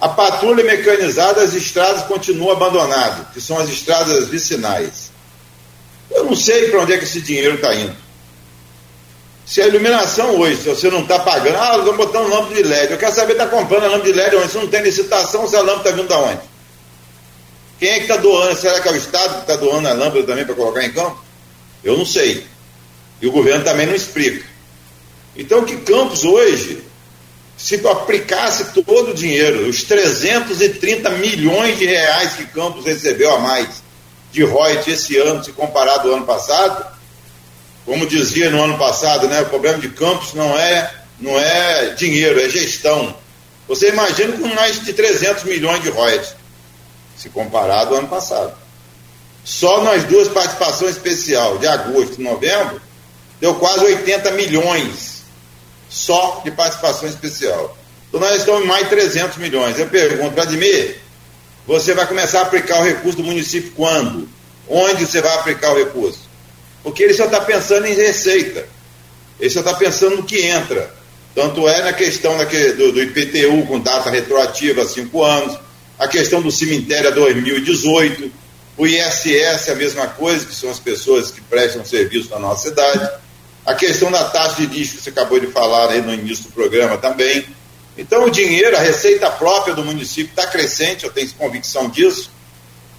Speaker 3: A patrulha mecanizada, as estradas continuam abandonadas, que são as estradas vicinais. Eu não sei para onde é que esse dinheiro está indo. Se a iluminação hoje, se você não está pagando, ah, vamos botar um lâmpada de LED. Eu quero saber, está comprando a lâmpada de LED onde? Se não tem licitação, se a lâmpada está vindo da onde? Quem é que está doando? Será que é o Estado que está doando a lâmpada também para colocar em campo? Eu não sei. E o governo também não explica. Então, que Campos hoje, se aplicasse todo o dinheiro, os 330 milhões de reais que Campos recebeu a mais de royalties esse ano, se comparado ao ano passado, como dizia no ano passado, né, o problema de Campos não é, não é dinheiro, é gestão. Você imagina com mais de 300 milhões de royalties, se comparado ao ano passado. Só nas duas participações especial de agosto e novembro, deu quase 80 milhões só de participação especial. Então nós estamos em mais de 300 milhões. Eu pergunto, Vladimir, você vai começar a aplicar o recurso do município quando? Onde você vai aplicar o recurso? Porque ele só está pensando em receita. Ele só está pensando no que entra. Tanto é na questão do, do IPTU com data retroativa a cinco anos, a questão do cemitério a 2018, o ISS a mesma coisa, que são as pessoas que prestam serviço na nossa cidade, a questão da taxa de lixo que você acabou de falar aí no início do programa também. Então o dinheiro, a receita própria do município está crescente, eu tenho convicção disso.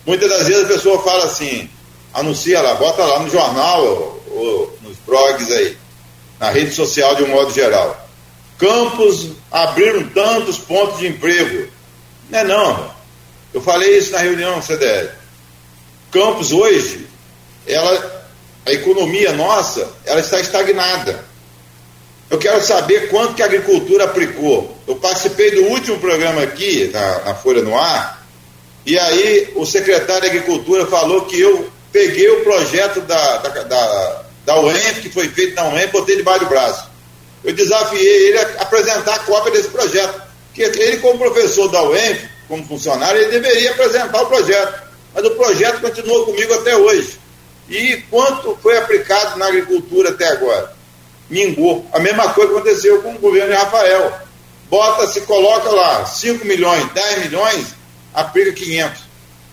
Speaker 3: Muitas das vezes a pessoa fala assim, anuncia lá, bota lá no jornal, ou, ou nos blogs aí, na rede social de um modo geral. Campos abriram tantos pontos de emprego. Não é não. Eu falei isso na reunião CDL. Campos hoje, ela, a economia nossa, ela está estagnada. Eu quero saber quanto que a agricultura aplicou. Eu participei do último programa aqui, na, na Folha no Ar, e aí o secretário de Agricultura falou que eu peguei o projeto da, da, da, da que foi feito na UEM, botei debaixo do braço. Eu desafiei ele a apresentar a cópia desse projeto. Porque ele, como professor da UEM, como funcionário, ele deveria apresentar o projeto. Mas o projeto continuou comigo até hoje. E quanto foi aplicado na agricultura até agora? Mingou. A mesma coisa aconteceu com o governo de Rafael. Bota-se, coloca lá 5 milhões, 10 milhões, aplica 500.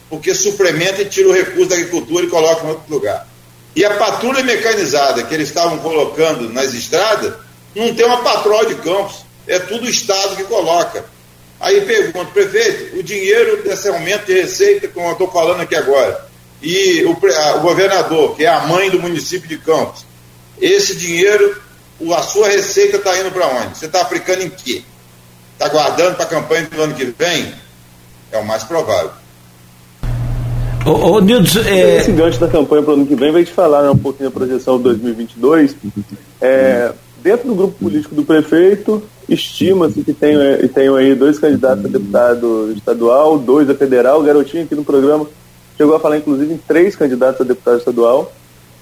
Speaker 3: Porque suplementa e tira o recurso da agricultura e coloca em outro lugar. E a patrulha mecanizada que eles estavam colocando nas estradas, não tem uma patroa de campos. É tudo o Estado que coloca. Aí pergunto, prefeito, o dinheiro desse aumento de receita, como eu estou falando aqui agora, e o, a, o, governador, que é a mãe do município de Campos, esse dinheiro, a sua receita está indo para onde? Você está aplicando em quê? Está guardando para a campanha do ano que vem? É o mais provável.
Speaker 4: Ô, ô Nilson, é... Esse gancho da campanha para o ano que vem vai te falar né, um pouquinho da projeção de 2022. É, dentro do grupo político do prefeito, estima-se que tenham, tenham aí dois candidatos a deputado estadual, dois a federal. O Garotinho aqui no programa chegou a falar, inclusive, em três candidatos a deputado estadual.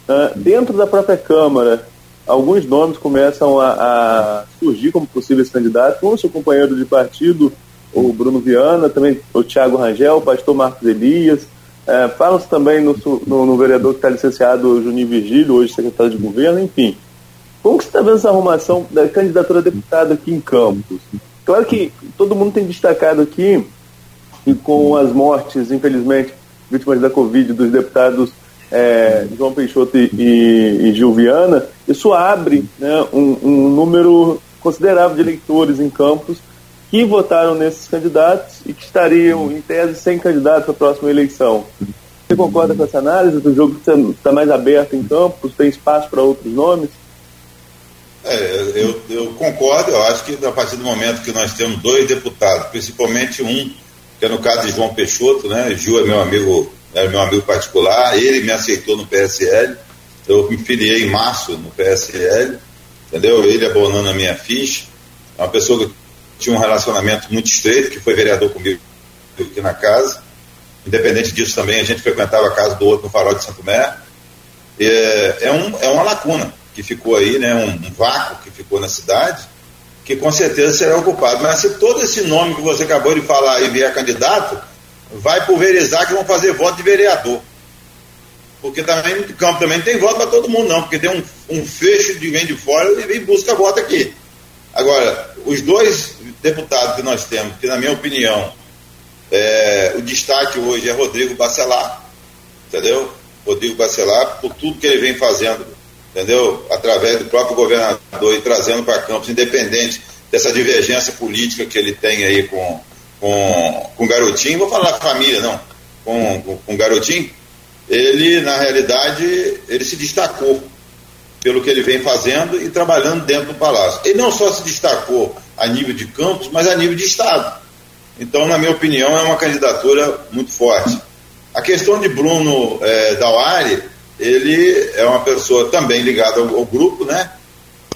Speaker 4: Uh, dentro da própria Câmara, alguns nomes começam a, a, surgir como possíveis candidatos, como seu companheiro de partido, o Bruno Viana, também o Tiago Rangel, o pastor Marcos Elias. Uh, Falam-se também no, no, no, vereador que está licenciado, Juninho Virgílio, hoje secretário de governo, enfim. Como que você está vendo essa arrumação da candidatura a deputado aqui em Campos? Claro que todo mundo tem destacado aqui, e com as mortes, infelizmente, vítimas da Covid dos deputados é, João Peixoto e, e, e Gil Viana, isso abre né, um, um, número considerável de eleitores em Campos que votaram nesses candidatos e que estariam, em tese, sem candidatos à próxima eleição. Você concorda com essa análise do jogo que está mais aberto em Campos, tem espaço para outros nomes?
Speaker 3: É, eu, eu, concordo, eu acho que a partir do momento que nós temos dois deputados, principalmente um, que é no caso de João Peixoto, né? Gil é meu amigo, é meu amigo particular, ele me aceitou no PSL, eu me filiei em março no PSL, entendeu? Ele abonando a minha ficha, é uma pessoa que tinha um relacionamento muito estreito, que foi vereador comigo aqui na casa. Independente disso também, a gente frequentava a casa do outro no Farol de Santo Mé. É, é, um, é uma lacuna que ficou aí, né, um, um vácuo que ficou na cidade, que com certeza será ocupado. Mas se todo esse nome que você acabou de falar e vier candidato, vai pulverizar que vão fazer voto de vereador. Porque também no campo também não tem voto para todo mundo, não, porque tem um, um fecho de vem de fora e vem busca voto aqui. Agora, os dois deputados que nós temos, que na minha opinião, é, o destaque hoje é Rodrigo Bacelar, entendeu? Rodrigo Bacelar, por tudo que ele vem fazendo entendeu? Através do próprio governador e trazendo para Campos, independente dessa divergência política que ele tem aí com, com, com Garotinho, vou falar família, não, com, com, com Garotinho, ele, na realidade, ele se destacou pelo que ele vem fazendo e trabalhando dentro do Palácio. Ele não só se destacou a nível de Campos, mas a nível de Estado. Então, na minha opinião, é uma candidatura muito forte. A questão de Bruno é, Dauari, ele é uma pessoa também ligada ao, ao grupo, né?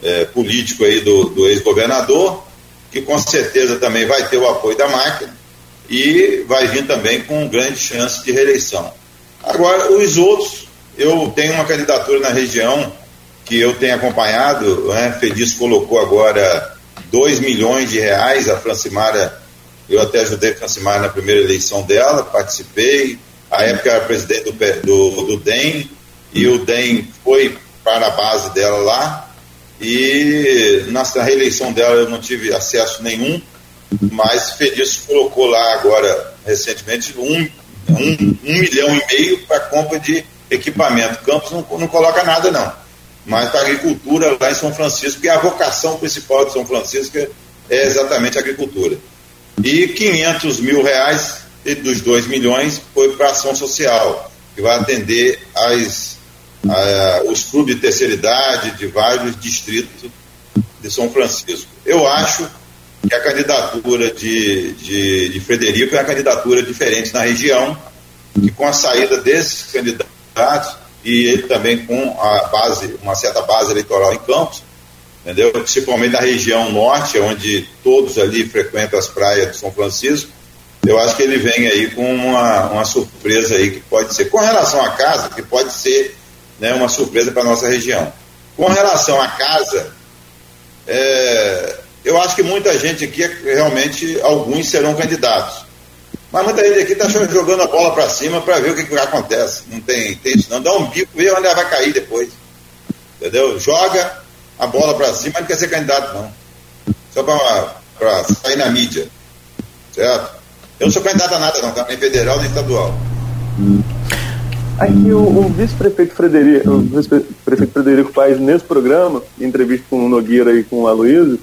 Speaker 3: É, político aí do, do ex-governador, que com certeza também vai ter o apoio da máquina e vai vir também com grande chance de reeleição. Agora, os outros, eu tenho uma candidatura na região que eu tenho acompanhado, né? Feliz colocou agora 2 milhões de reais, a Francimara, eu até ajudei a Francimara na primeira eleição dela, participei, a época era presidente do, do, do DEM, e o DEM foi para a base dela lá e na, reeleição dela eu não tive acesso nenhum, mas Fedilson colocou lá agora, recentemente, um, um, um milhão e meio para compra de equipamento. Campos não, não coloca nada, não. Mas para agricultura lá em São Francisco, que é a vocação principal de São Francisco é exatamente a agricultura. E 500 mil reais dos 2 milhões foi para ação social, que vai atender as, a, os clubes de terceira idade de vários distritos de São Francisco. Eu acho que a candidatura de, de, de Frederico é uma candidatura diferente na região, e com a saída desses candidatos, e ele também com a base, uma certa base eleitoral em Campos, entendeu? Principalmente na região norte, onde todos ali frequentam as praias de São Francisco, eu acho que ele vem aí com uma, uma surpresa aí que pode ser, com relação à casa, que pode ser né, uma surpresa para a nossa região. Com relação à casa, é, eu acho que muita gente aqui, realmente, alguns serão candidatos. Mas muita gente aqui está jogando a bola para cima para ver o que, que acontece. Não tem, tem isso, não. Dá um bico, vê onde ela vai cair depois. Entendeu? Joga a bola para cima, não quer ser candidato, não. Só para sair na mídia. Certo? Eu não sou candidato a nada, não, tá? nem federal nem estadual.
Speaker 4: Aqui o, o vice-prefeito Frederico, o vice-prefeito Frederico nesse programa, em entrevista com o Nogueira e com o Aloysio,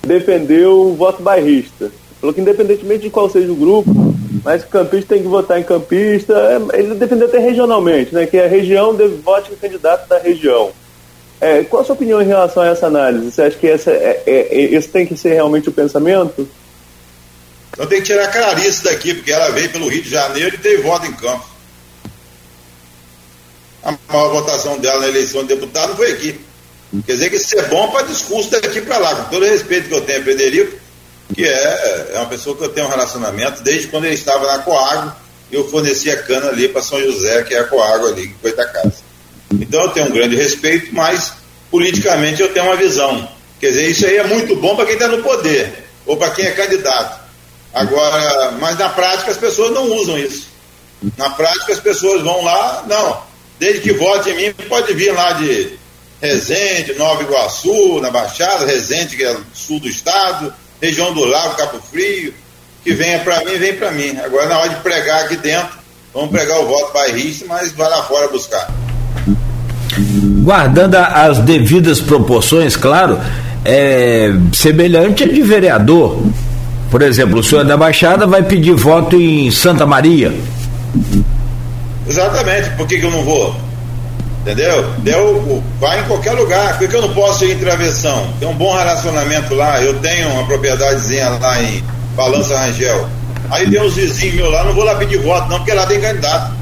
Speaker 4: defendeu o voto bairrista. Falou que independentemente de qual seja o grupo, mas campista tem que votar em campista. É, ele defendeu até regionalmente, né? Que a região deve vote em candidato da região. É, qual a sua opinião em relação a essa análise? Você acha que essa, é, é, é esse tem que ser realmente o pensamento?
Speaker 3: Então tem que tirar a Clarice daqui, porque ela veio pelo Rio de Janeiro e teve voto em campo. A maior votação dela na eleição de deputado foi aqui. Quer dizer que isso é bom para discurso daqui para lá, com todo o respeito que eu tenho a Frederico, que é, é uma pessoa que eu tenho um relacionamento desde quando ele estava na Coago eu fornecia cana ali para São José, que é a Coago ali, em Coitacasa. Então eu tenho um grande respeito, mas politicamente eu tenho uma visão. Quer dizer, isso aí é muito bom para quem está no poder, ou para quem é candidato. Agora, mas na prática as pessoas não usam isso. Na prática as pessoas vão lá, não, desde que vote em mim, pode vir lá de Resende, Nova Iguaçu, na Baixada, Resende, que é sul do estado, região do Lago, Cabo Frio, que venha para mim, vem para mim. Agora na hora de pregar aqui dentro, vamos pregar o voto bairrista, mas vai lá fora buscar.
Speaker 2: Guardando as devidas proporções, claro, é semelhante a de vereador. Por exemplo, o senhor da Baixada vai pedir voto em Santa Maria.
Speaker 3: Exatamente, por que, que eu não vou? Entendeu? Deu, vai em qualquer lugar. Por que eu não posso ir em travessão? Tem um bom relacionamento lá. Eu tenho uma propriedadezinha lá em Balança Rangel. Aí tem uns vizinhos meus lá, não vou lá pedir voto, não, porque lá tem candidato.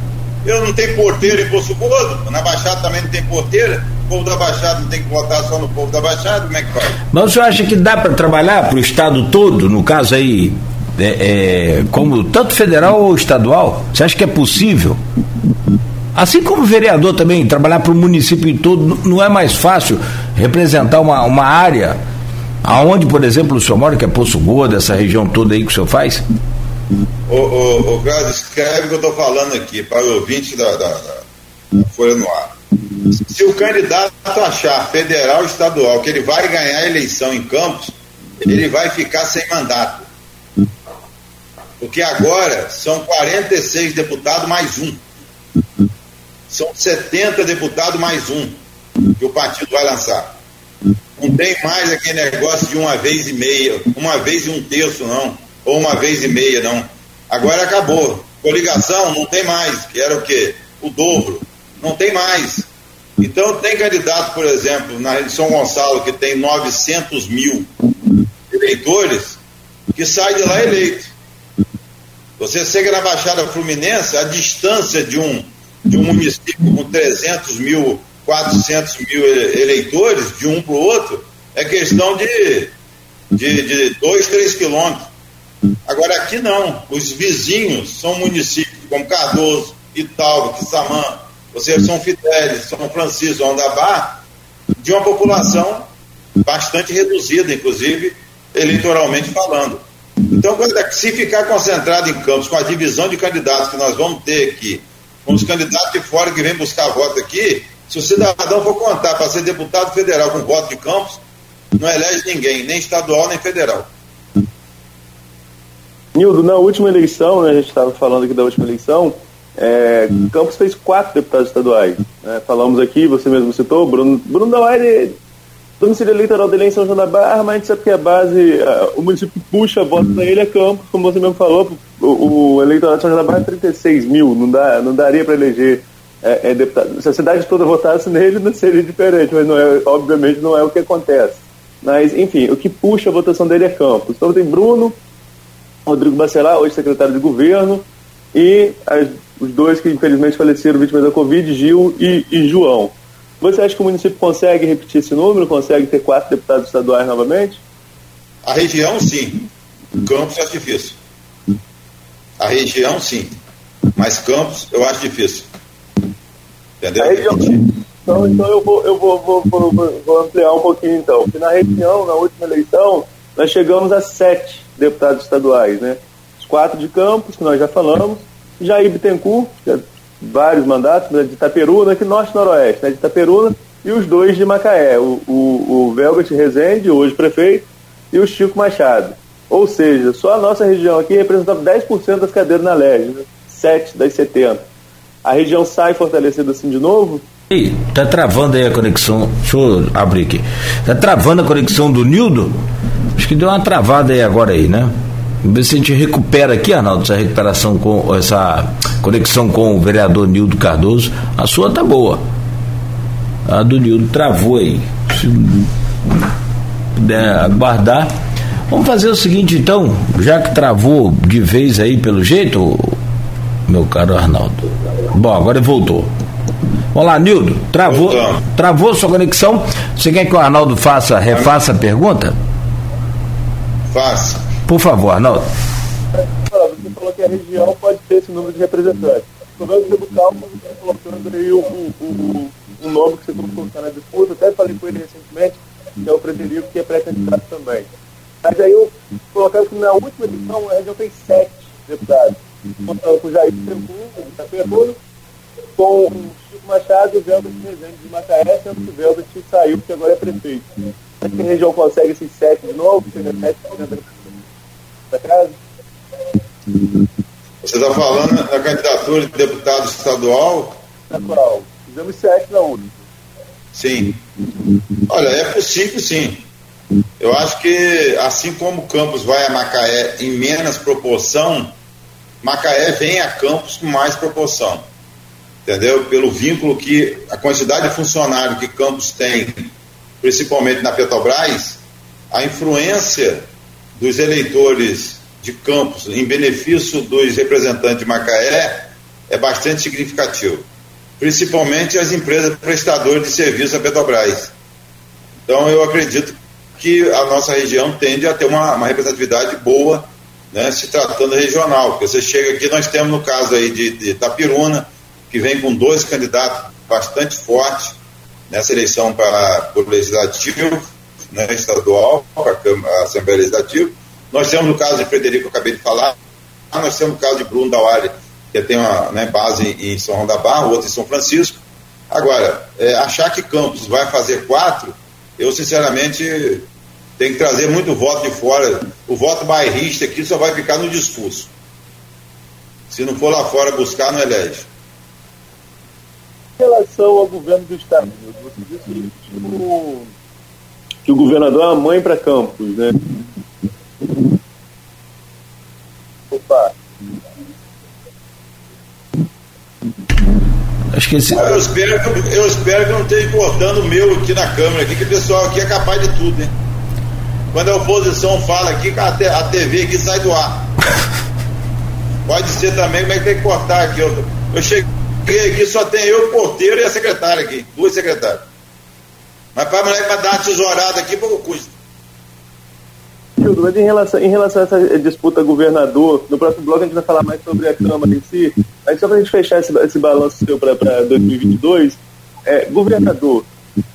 Speaker 3: Eu não tenho porteiro em Poço Gordo, na Baixada também não tem porteira o povo da Baixada tem que votar só no povo da Baixada, como é que faz?
Speaker 2: Mas o senhor acha que dá para trabalhar para o Estado todo, no caso aí, é, é, como tanto federal ou estadual? Você acha que é possível? Assim como vereador também, trabalhar para o município todo, não é mais fácil representar uma, uma área aonde, por exemplo, o senhor mora, que é Poço Gordo, essa região toda aí que o senhor faz?
Speaker 3: Ô, ô, ô Carlos, escreve o que eu estou falando aqui para o ouvinte da, da, da Folha no Ar. Se o candidato achar federal estadual que ele vai ganhar a eleição em Campos, ele vai ficar sem mandato. Porque agora são 46 deputados mais um. São 70 deputados mais um que o partido vai lançar. Não tem mais aquele negócio de uma vez e meia, uma vez e um terço, não. Ou uma vez e meia, não. Agora acabou. Coligação não tem mais, que era o quê? O dobro. Não tem mais. Então, tem candidato, por exemplo, na São Gonçalo, que tem 900 mil eleitores, que sai de lá eleito. Você chega na Baixada Fluminense, a distância de um, de um município com 300 mil, 400 mil eleitores, de um para o outro, é questão de, de, de 2, 3 quilômetros. Agora, aqui não. Os vizinhos são municípios como Cardoso, Italva, Quissamã, vocês são Fidélis, São Francisco, Andabá, de uma população bastante reduzida, inclusive eleitoralmente falando. Então, se ficar concentrado em Campos com a divisão de candidatos que nós vamos ter aqui, com os candidatos de fora que vêm buscar voto aqui, Se o cidadão for contar para ser deputado federal com voto de Campos, não elege ninguém, nem estadual nem federal.
Speaker 4: Nildo, na última eleição, né, a gente estava falando aqui da última eleição, é, Campos fez quatro deputados estaduais. Né? Falamos aqui, você mesmo citou, Bruno, Bruno Dauaire, domicílio eleitoral dele é em São João da Barra, mas a gente sabe que a base, o município puxa voto para ele é Campos, como você mesmo falou, o, o eleitorado de São João da Barra é 36 mil, não, dá, não daria para eleger é, é, deputado. Se a cidade toda votasse nele, não seria diferente, mas não é, obviamente não é o que acontece. Mas, enfim, o que puxa a votação dele é Campos. Então tem Bruno, Rodrigo Bacelar, hoje secretário de governo, e as, os dois que infelizmente faleceram vítimas da Covid, Gil e, e, João. Você acha que o município consegue repetir esse número, consegue ter quatro deputados estaduais novamente?
Speaker 3: A região, sim. Campos é difícil. A região, sim. Mas Campos, eu acho difícil. Entendeu? Região,
Speaker 4: então, então eu, vou, eu vou, vou, vou, vou ampliar um pouquinho, então. Porque na região, na última eleição, nós chegamos a sete deputados estaduais, né? Os quatro de Campos, que nós já falamos, Jair Bittencourt, que é vários mandatos, né, de Itaperuna, aqui norte noroeste, né, de Itaperuna, e os dois de Macaé, o, o, o Velvet Rezende, hoje prefeito, e o Chico Machado. Ou seja, só a nossa região aqui representava 10% das cadeiras na LERJ, né? 7 das 70. A região sai fortalecida assim de novo?
Speaker 2: Ih, tá travando aí a conexão. Deixa eu abrir aqui. Tá travando a conexão do Nildo? Acho que deu uma travada aí agora aí, né? Vamos ver se a gente recupera aqui, Arnaldo, essa recuperação com essa conexão com o vereador Nildo Cardoso. A sua tá boa. A do Nildo travou aí. Se puder aguardar. Vamos fazer o seguinte então, já que travou de vez aí pelo jeito, meu caro Arnaldo. Bom, agora voltou. Olá, Nildo. Travou, travou sua conexão. Você quer que o Arnaldo faça, refaça a pergunta?
Speaker 3: Faça.
Speaker 2: Por favor, Arnaldo.
Speaker 4: Você falou que a região pode ter esse número de representantes. O governo do Calma está colocando aí o, o, o, nome que você colocou na disputa. Até falei com ele recentemente, que é o Frederico, que é pré-candidato também. Mas aí eu colocaram que na última eleição a região tem sete deputados. Contando com o Jair Tranquilo, de Itapebuna, com o Chico Machado e o Velvet Rezende de Macaé, sendo que o Velvet saiu, porque agora é prefeito. Será que a região consegue esses sete de novo? Chega sete
Speaker 3: da casa? Você está falando na candidatura de deputado estadual?
Speaker 4: Estadual. Fizemos sete na última.
Speaker 3: Sim. Olha, é possível sim. Eu acho que, assim como Campos vai a Macaé em menos proporção, Macaé vem a Campos com mais proporção. Entendeu? Pelo vínculo que a quantidade de funcionário que Campos tem, principalmente na Petrobras, a influência dos eleitores de Campos em benefício dos representantes de Macaé é bastante significativo. Principalmente as empresas prestadoras de serviço à Petrobras. Então eu acredito que a nossa região tende a ter uma, uma representatividade boa, né, se tratando regional. Porque você chega aqui, nós temos no caso aí de, de Itapiruna, que vem com dois candidatos bastante fortes nessa eleição para o legislativo, né, estadual, a Assembleia Legislativa. Nós temos no caso de Frederico, eu acabei de falar, nós temos o caso de Bruno Dauari, que tem uma né, base em São João da Barra, outro em São Francisco. Agora, é, achar que Campos vai fazer quatro eu sinceramente tenho que trazer muito voto de fora. O voto bairrista aqui só vai ficar no discurso. Se não for lá fora buscar, não elege.
Speaker 4: Em relação ao governo do Estado, você disse que o, que o governador é a mãe para Campos, né? Opa,
Speaker 2: Acho que esse...
Speaker 3: eu, espero, eu espero que não esteja cortando o meu aqui na câmera, aqui, que o pessoal aqui é capaz de tudo, né? Quando a oposição fala aqui, a TV aqui sai do ar. Pode ser também, como é que tem que cortar aqui? Eu, eu cheguei aqui, só tem eu, o porteiro e a secretária aqui, duas secretárias. Mas para a dar uma tesourada aqui, pouco custa.
Speaker 4: Hildo, mas em relação, em relação a essa disputa governador, no próximo bloco a gente vai falar mais sobre a Câmara em si, mas só para a gente fechar esse, esse balanço seu para 2022, é, governador,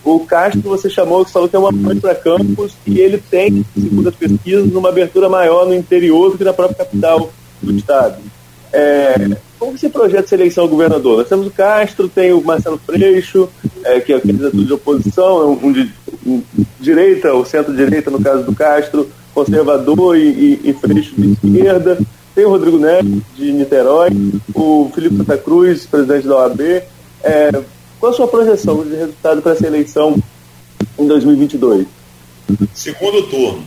Speaker 4: o Castro você chamou, você falou que é uma mãe para Campos e ele tem, segundo as pesquisas, uma abertura maior no interior do que na própria capital do estado. É, como se projeta essa eleição ao governador? Nós temos o Castro, tem o Marcelo Freixo, é, que é candidato de oposição, é um, de um, direita, ou centro-direita, no caso do Castro, conservador e, e, e Freixo de esquerda. Tem o Rodrigo Neves, de Niterói, o Felipe Santa Cruz, presidente da OAB. É, qual a sua projeção de resultado para essa eleição em 2022?
Speaker 3: Segundo turno.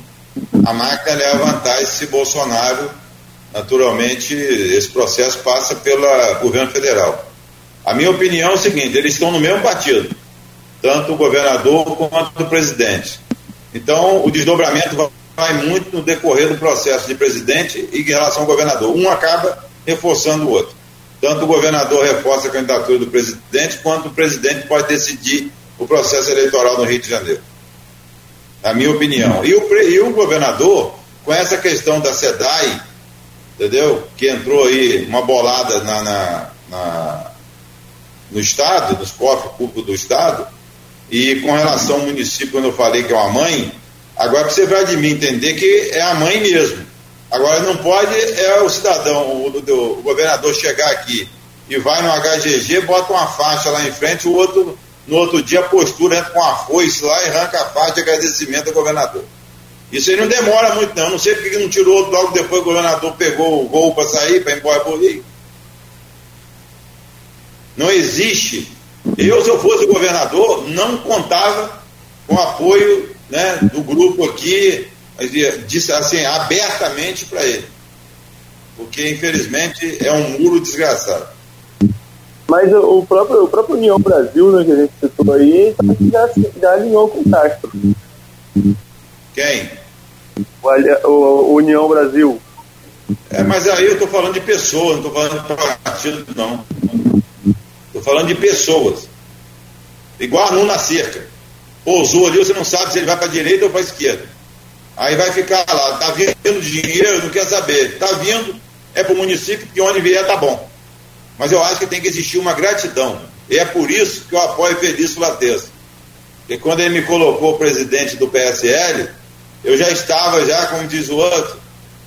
Speaker 3: A máquina leva vantagem se Bolsonaro naturalmente, esse processo passa pelo governo federal. A minha opinião é o seguinte: eles estão no mesmo partido, tanto o governador quanto o presidente. Então, o desdobramento vai muito no decorrer do processo de presidente e em relação ao governador. Um acaba reforçando o outro. Tanto o governador reforça a candidatura do presidente, quanto o presidente pode decidir o processo eleitoral no Rio de Janeiro. A minha opinião. E o, e o governador, com essa questão da SEDAI, entendeu? Que entrou aí uma bolada na, na, na no Estado, nos cofres públicos do Estado, e com relação ao município, quando eu falei que é uma mãe, agora você vai de mim entender que é a mãe mesmo. Agora não pode é o cidadão, o, o, o governador chegar aqui e vai no HGG, bota uma faixa lá em frente, o outro, no outro dia postura entra com a foice lá e arranca a faixa de agradecimento ao governador. Isso aí não demora muito, não. Não sei porque não tirou logo depois o governador pegou o gol para sair, para ir embora por Rio. Não existe. Eu, se eu fosse governador, não contava com o apoio né, do grupo aqui, disse assim, abertamente para ele. Porque, infelizmente, é um muro desgraçado.
Speaker 4: Mas o próprio, o próprio União Brasil, né, que a gente citou aí, já, já alinhou com o Castro.
Speaker 3: Quem?
Speaker 4: O, União Brasil.
Speaker 3: É, mas aí eu estou falando de pessoas, não estou falando de partido, não. Estou falando de pessoas. Igual a na cerca. Pousou ali, você não sabe se ele vai para a direita ou para a esquerda. Aí vai ficar lá, tá vindo dinheiro, não quer saber. Tá vindo, é para o município, que onde vier tá bom. Mas eu acho que tem que existir uma gratidão. E é por isso que eu apoio Felício Lateza. Porque quando ele me colocou presidente do PSL, eu já estava, já, como diz o outro,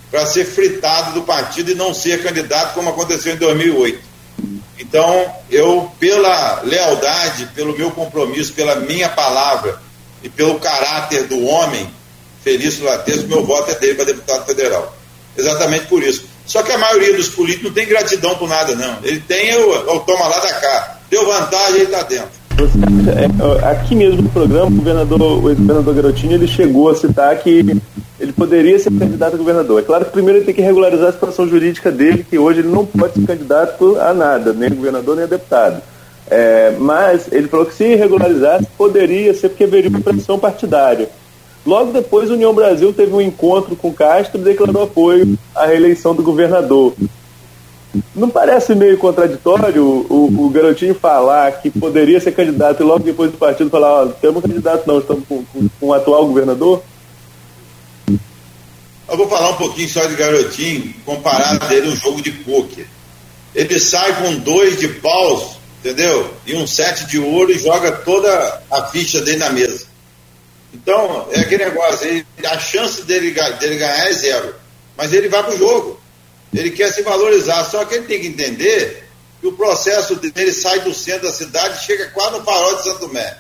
Speaker 3: para ser fritado do partido e não ser candidato, como aconteceu em 2008. Então, eu, pela lealdade, pelo meu compromisso, pela minha palavra e pelo caráter do homem, Felício Latesco, meu voto é dele para deputado federal. Exatamente por isso. Só que a maioria dos políticos não tem gratidão por nada, não. Ele tem o, o toma lá da cá. Deu vantagem, ele está dentro.
Speaker 4: É, aqui mesmo no programa, o governador, o ex-governador Garotinho, ele chegou a citar que ele poderia ser candidato a governador. É claro que primeiro ele tem que regularizar a situação jurídica dele, que hoje ele não pode ser candidato a nada, nem a governador nem a deputado. É, mas ele falou que se regularizasse, poderia ser porque haveria uma pressão partidária. Logo depois, União Brasil teve um encontro com Castro e declarou apoio à reeleição do governador. Não parece meio contraditório o, o garotinho falar que poderia ser candidato e logo depois do partido falar, ó, temos candidato não, estamos com, com, com o atual governador?
Speaker 3: Eu vou falar um pouquinho só de garotinho, comparar dele um jogo de pôquer. Ele sai com dois de paus, entendeu? E um sete de ouro e joga toda a ficha dele na mesa. Então, é aquele negócio, ele, a chance dele, dele ganhar é zero. Mas ele vai pro jogo. Ele quer se valorizar, só que ele tem que entender que o processo dele sai do centro da cidade e chega quase no farol de Santo Tomé.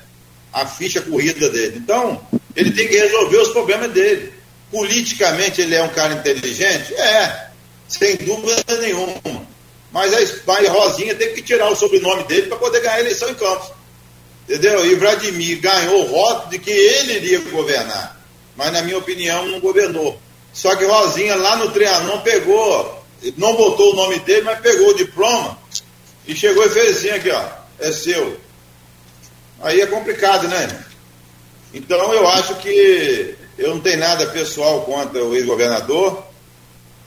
Speaker 3: A ficha corrida dele. Então, ele tem que resolver os problemas dele. Politicamente, ele é um cara inteligente? É, sem dúvida nenhuma. Mas a Rosinha tem que tirar o sobrenome dele para poder ganhar a eleição em Campos. Entendeu? E Vladimir ganhou o voto de que ele iria governar. Mas, na minha opinião, não governou. Só que Rosinha lá no Trianon pegou não botou o nome dele, mas pegou o diploma e chegou e fez assim aqui, ó, é seu. Aí é complicado, né? Então eu acho que eu não tenho nada pessoal contra o ex-governador,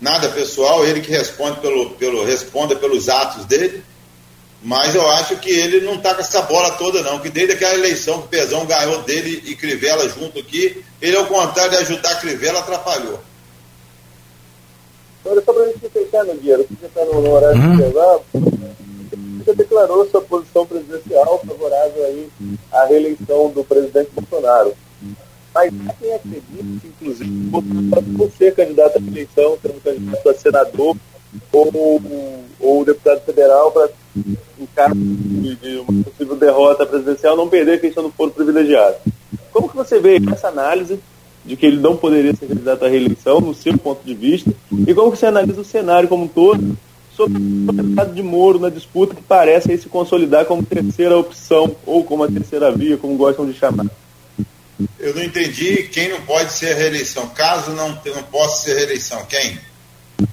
Speaker 3: nada pessoal, ele que responde pelo, pelo responda pelos atos dele, mas eu acho que ele não está com essa bola toda não, que desde aquela eleição que o Pezão ganhou dele e Crivella junto aqui, ele ao contrário de ajudar Crivella atrapalhou.
Speaker 4: Agora, só para a gente fechar, Nogueira, você está no, no horário uhum. de intervalo, você declarou sua posição presidencial favorável aí à reeleição do presidente Bolsonaro. Mas há quem acredita, inclusive, por ser candidato à reeleição, sendo candidato a senador, ou, ou deputado federal para, em caso de, de uma possível derrota presidencial, não perder a questão do foro privilegiado. Como que você vê essa análise de que ele não poderia ser candidato à reeleição, no seu ponto de vista, e como que você analisa o cenário como um todo sobre o deputado de Moro na disputa que parece aí se consolidar como terceira opção, ou como a terceira via, como gostam de chamar?
Speaker 3: Eu não entendi quem não pode ser reeleição. Caso não, não possa ser reeleição, quem?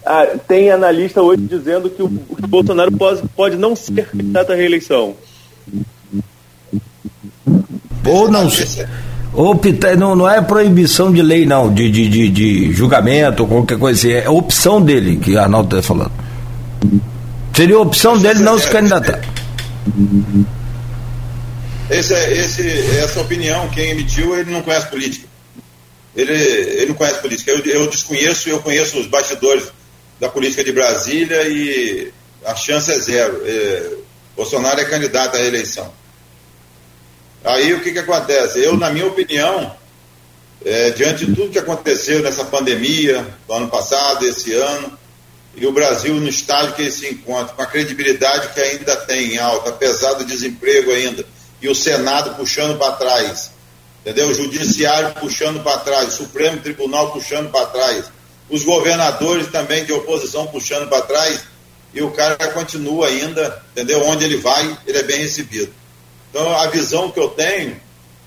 Speaker 4: Ah, tem analista hoje dizendo que o, o Bolsonaro pode, pode não ser candidato à reeleição.
Speaker 2: Ou não ser. Ou não, não é proibição de lei, não, de, de, de, de julgamento qualquer coisa assim. É opção dele, que Arnaldo está falando. Seria opção dele não se candidatar.
Speaker 3: Esse, esse, essa opinião, quem emitiu, ele não conhece política. Ele, ele não conhece política. Eu, eu desconheço, eu conheço os bastidores da política de Brasília e a chance é zero. É, Bolsonaro é candidato à reeleição. Aí o que, que acontece? Eu, na minha opinião, é, diante de tudo que aconteceu nessa pandemia, do ano passado, esse ano, e o Brasil no estágio que ele se encontra, com a credibilidade que ainda tem em alta, apesar do desemprego ainda, e o Senado puxando para trás, entendeu? O Judiciário puxando para trás, o Supremo Tribunal puxando para trás, os governadores também de oposição puxando para trás, e o cara continua ainda, entendeu? Onde ele vai, ele é bem recebido. Então a visão que eu tenho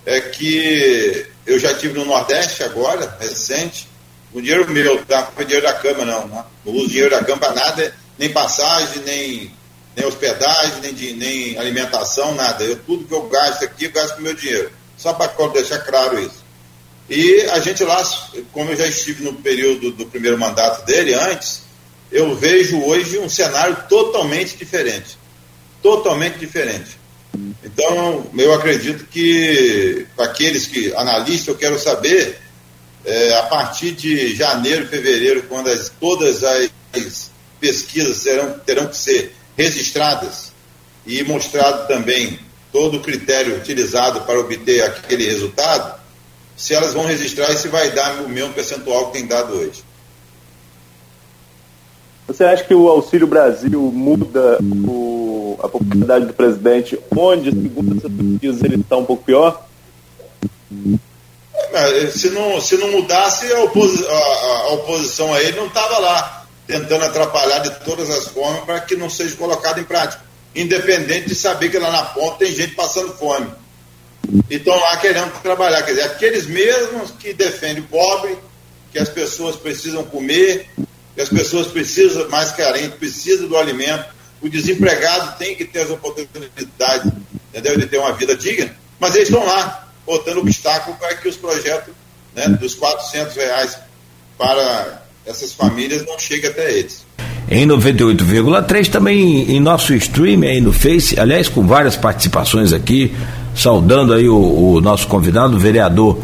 Speaker 3: é que eu já tive no Nordeste agora, recente, o dinheiro meu, tá? Não foi dinheiro da Câmara, não. Né? Não uso dinheiro da Câmara para nada, nem passagem, nem nem hospedagem, nem, de, nem alimentação, nada. Eu, tudo que eu gasto aqui, eu gasto com meu dinheiro. Só para deixar claro isso. E a gente lá, como eu já estive no período do primeiro mandato dele, antes, eu vejo hoje um cenário totalmente diferente. Totalmente diferente. Então, eu acredito que, aqueles que, analistas, eu quero saber, é, a partir de janeiro, fevereiro, quando as, todas as pesquisas serão, terão que ser registradas e mostrado também todo o critério utilizado para obter aquele resultado, se elas vão registrar e se vai dar o mesmo percentual que tem dado hoje.
Speaker 4: Você acha que o Auxílio Brasil muda o, a popularidade do presidente, onde, segundo essas pesquisas, ele está um pouco pior?
Speaker 3: Se não, se não mudasse, a, oposi a, a oposição a ele não estava lá tentando atrapalhar de todas as formas para que não seja colocado em prática. Independente de saber que lá na ponta tem gente passando fome. E estão lá querendo trabalhar. Quer dizer, aqueles mesmos que defendem o pobre, que as pessoas precisam comer, que as pessoas precisam, mais carentes, precisam do alimento. O desempregado tem que ter as oportunidades entendeu? de ter uma vida digna, mas eles estão lá, botando obstáculo para que os projetos né, dos 400 reais para essas famílias não chegam até eles.
Speaker 2: Em 98,3 também em nosso stream aí no Face, aliás, com várias participações aqui, saudando aí o, o nosso convidado, o vereador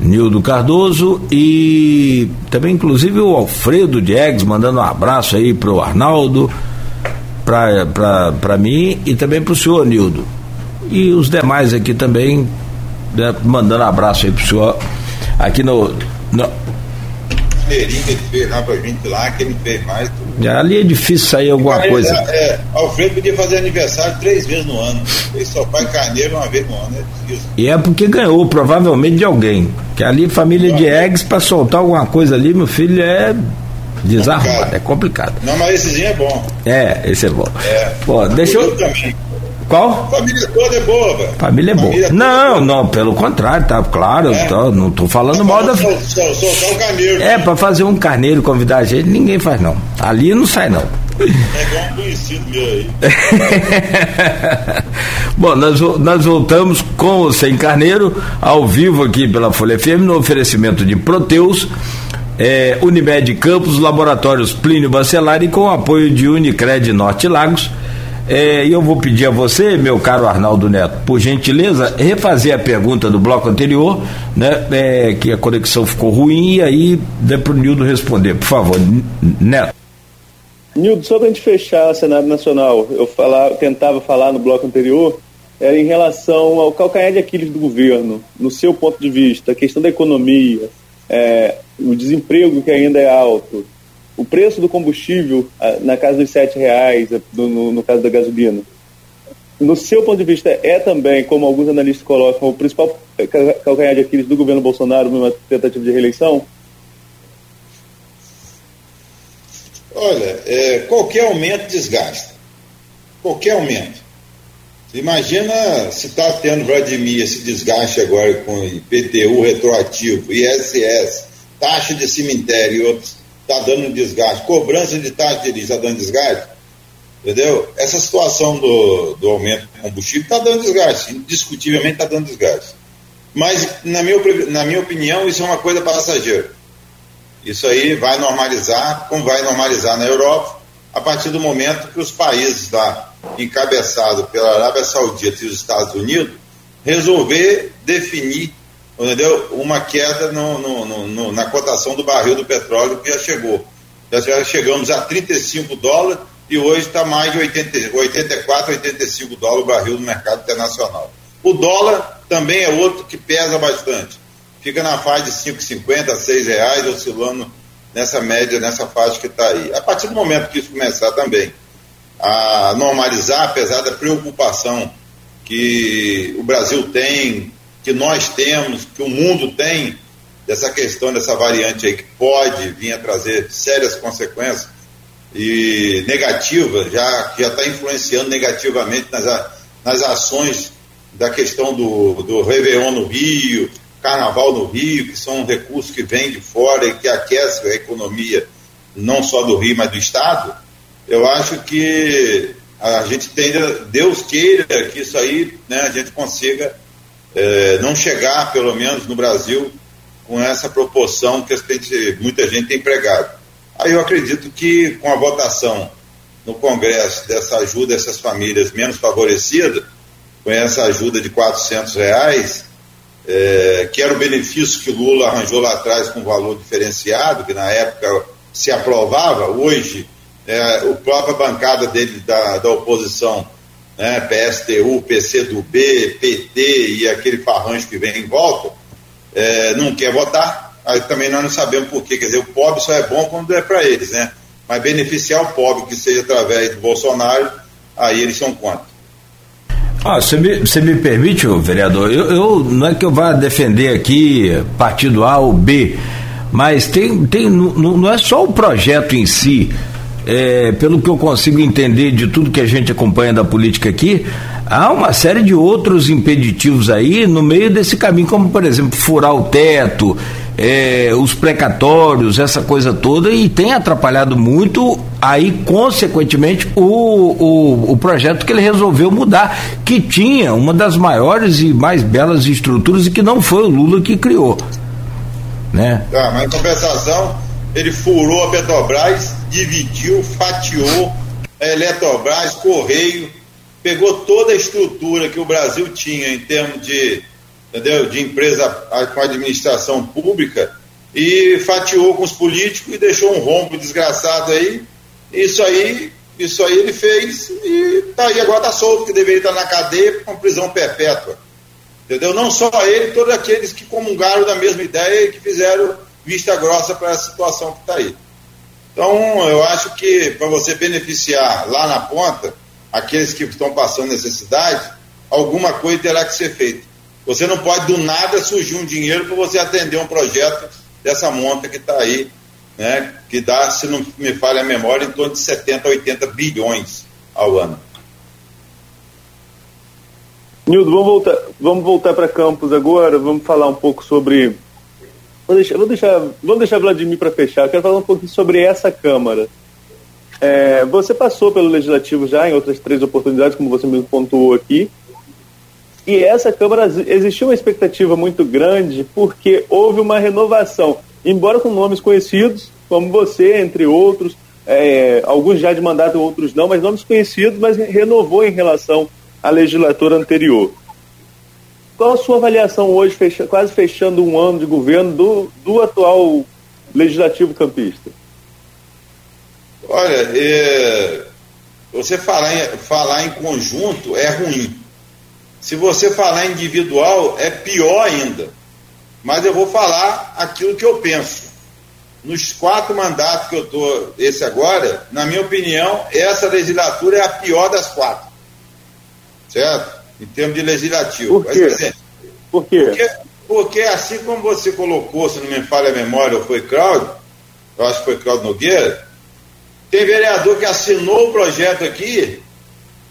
Speaker 2: Nildo Cardoso e também inclusive o Alfredo Diegues mandando um abraço aí pro Arnaldo, para mim e também pro senhor Nildo. E os demais aqui também, né, mandando abraço aí pro senhor aqui no, no
Speaker 3: ele fez lá pra gente lá, que ele fez mais. Tudo.
Speaker 2: Ali é difícil sair alguma Carneiro, coisa.
Speaker 3: É, é, Alfredo podia fazer aniversário três vezes no ano. Ele só faz carneiro uma vez no ano. É
Speaker 2: e é porque ganhou, provavelmente, de alguém. Que ali, família de eggs, pra soltar alguma coisa ali, meu filho, é desarmado, é complicado.
Speaker 3: Não, mas essezinho é bom.
Speaker 2: É, esse é bom. É. Pô, deixa eu. Também. Qual?
Speaker 3: Família toda é boa, velho.
Speaker 2: Família é boa. Família não, é não, pelo contrário, tá claro. É. Tô, não tô falando tá mal da.
Speaker 3: Soltar um carneiro.
Speaker 2: É, pra fazer um carneiro convidar a gente, ninguém faz não. Ali não sai não.
Speaker 3: É igual um conhecido meu aí.
Speaker 2: Bom, nós, nós voltamos com o Sem Carneiro, ao vivo aqui pela Folha FM, no oferecimento de Proteus, é, Unimed Campos, Laboratórios Plínio Bacelar com o apoio de Unicred Norte Lagos. É, e eu vou pedir a você, meu caro Arnaldo Neto, por gentileza, refazer a pergunta do bloco anterior, né? É, que a conexão ficou ruim, e aí dê para o Nildo responder, por favor. Neto.
Speaker 4: Nildo, só para a gente fechar o cenário nacional, eu falar, tentava falar no bloco anterior, era em relação ao calcanhar de Aquiles do governo, no seu ponto de vista, a questão da economia, é, o desemprego que ainda é alto, o preço do combustível na casa dos sete reais, no, no, caso da gasolina, no seu ponto de vista, é também, como alguns analistas colocam, o principal calcanhar de Aquiles do governo Bolsonaro numa tentativa de reeleição?
Speaker 3: Olha, é, qualquer aumento desgasta. Qualquer aumento. Imagina se está tendo, Vladimir, esse desgaste agora com IPTU retroativo, ISS, taxa de cemitério e outros, está dando desgaste, cobrança de taxa de está dando desgaste, entendeu? Essa situação do, do aumento do combustível está dando desgaste, indiscutivelmente está dando desgaste. Mas, na minha, na minha opinião, isso é uma coisa passageira. Isso aí vai normalizar, como vai normalizar na Europa, a partir do momento que os países lá encabeçado pela Arábia Saudita e os Estados Unidos, resolver definir entendeu? uma queda no, no, no, na cotação do barril do petróleo que já chegou. Já chegamos a 35 dólares e hoje está mais de 80, 84, 85 dólares o barril no mercado internacional. O dólar também é outro que pesa bastante. Fica na faixa de 5,50, 6 reais, oscilando nessa média, nessa faixa que está aí. A partir do momento que isso começar também a normalizar, apesar da preocupação que o Brasil tem, que nós temos, que o mundo tem, dessa questão dessa variante aí que pode vir a trazer sérias consequências e negativas, já já está influenciando negativamente nas, nas ações da questão do, do Réveillon no Rio, Carnaval no Rio, que são recursos que vêm de fora e que aquecem a economia não só do Rio, mas do Estado, eu acho que a gente tende, Deus queira que isso aí né, a gente consiga é, não chegar, pelo menos no Brasil, com essa proporção que gente, muita gente tem empregado. Aí eu acredito que com a votação no Congresso dessa ajuda a essas famílias menos favorecidas, com essa ajuda de 400 reais, é, que era o benefício que Lula arranjou lá atrás com valor diferenciado, que na época se aprovava, hoje é, o própria bancada dele da, da oposição, né, PSTU, PCdoB, PT e aquele farranjo que vem em volta, é, não quer votar, aí também nós não sabemos por quê. Quer dizer, o pobre só é bom quando é para eles, né? Mas beneficiar o pobre que seja através do Bolsonaro, aí eles são contra.
Speaker 2: Ah, você me, você me permite, vereador, eu, eu, não é que eu vá defender aqui partido A ou B, mas tem, tem, não, não é só o projeto em si, é, pelo que eu consigo entender de tudo que a gente acompanha da política aqui, há uma série de outros impeditivos aí no meio desse caminho, como por exemplo furar o teto, é, os precatórios, essa coisa toda, e tem atrapalhado muito aí, consequentemente, o, o, o projeto que ele resolveu mudar, que tinha uma das maiores e mais belas estruturas e que não foi o Lula que criou. Né?
Speaker 3: Tá, mas em compensação, ele furou a Petrobras, dividiu, fatiou a Eletrobras, Correio, pegou toda a estrutura que o Brasil tinha em termos de, entendeu, de empresa com administração pública e fatiou com os políticos e deixou um rombo desgraçado aí. Isso aí, isso aí ele fez e tá aí agora está solto, que deveria estar na cadeia com prisão perpétua. Entendeu? Não só ele, todos aqueles que comungaram da mesma ideia e que fizeram vista grossa para a situação que está aí. Então, eu acho que para você beneficiar lá na ponta, aqueles que estão passando necessidade, alguma coisa terá que ser feita. Você não pode do nada surgir um dinheiro para você atender um projeto dessa monta que está aí, né, que dá, se não me falha a memória, em torno de 70, 80 bilhões ao ano.
Speaker 4: Nildo, vamos voltar, vamos voltar para Campos agora, vamos falar um pouco sobre Vou deixar, vou deixar, vamos deixar Vladimir para fechar. Eu quero falar um pouquinho sobre essa Câmara. É, você passou pelo Legislativo já em outras três oportunidades, como você mesmo pontuou aqui. E essa Câmara existiu uma expectativa muito grande porque houve uma renovação, embora com nomes conhecidos, como você, entre outros, é, alguns já de mandato, outros não, mas nomes conhecidos, mas renovou em relação à legislatura anterior. Qual a sua avaliação hoje, fecha, quase fechando um ano de governo, do, do atual legislativo campista?
Speaker 3: Olha, é, você falar em, falar em conjunto é ruim. Se você falar individual, é pior ainda. Mas eu vou falar aquilo que eu penso. nos quatro mandatos que eu estou, esse agora, na minha opinião, essa legislatura é a pior das quatro. Certo? Em termos de legislativo.
Speaker 4: Por quê? Mas, dizer, Por quê?
Speaker 3: Porque, porque, assim como você colocou, se não me falha a memória, ou foi Claudio, eu acho que foi Claudio Nogueira, tem vereador que assinou o projeto aqui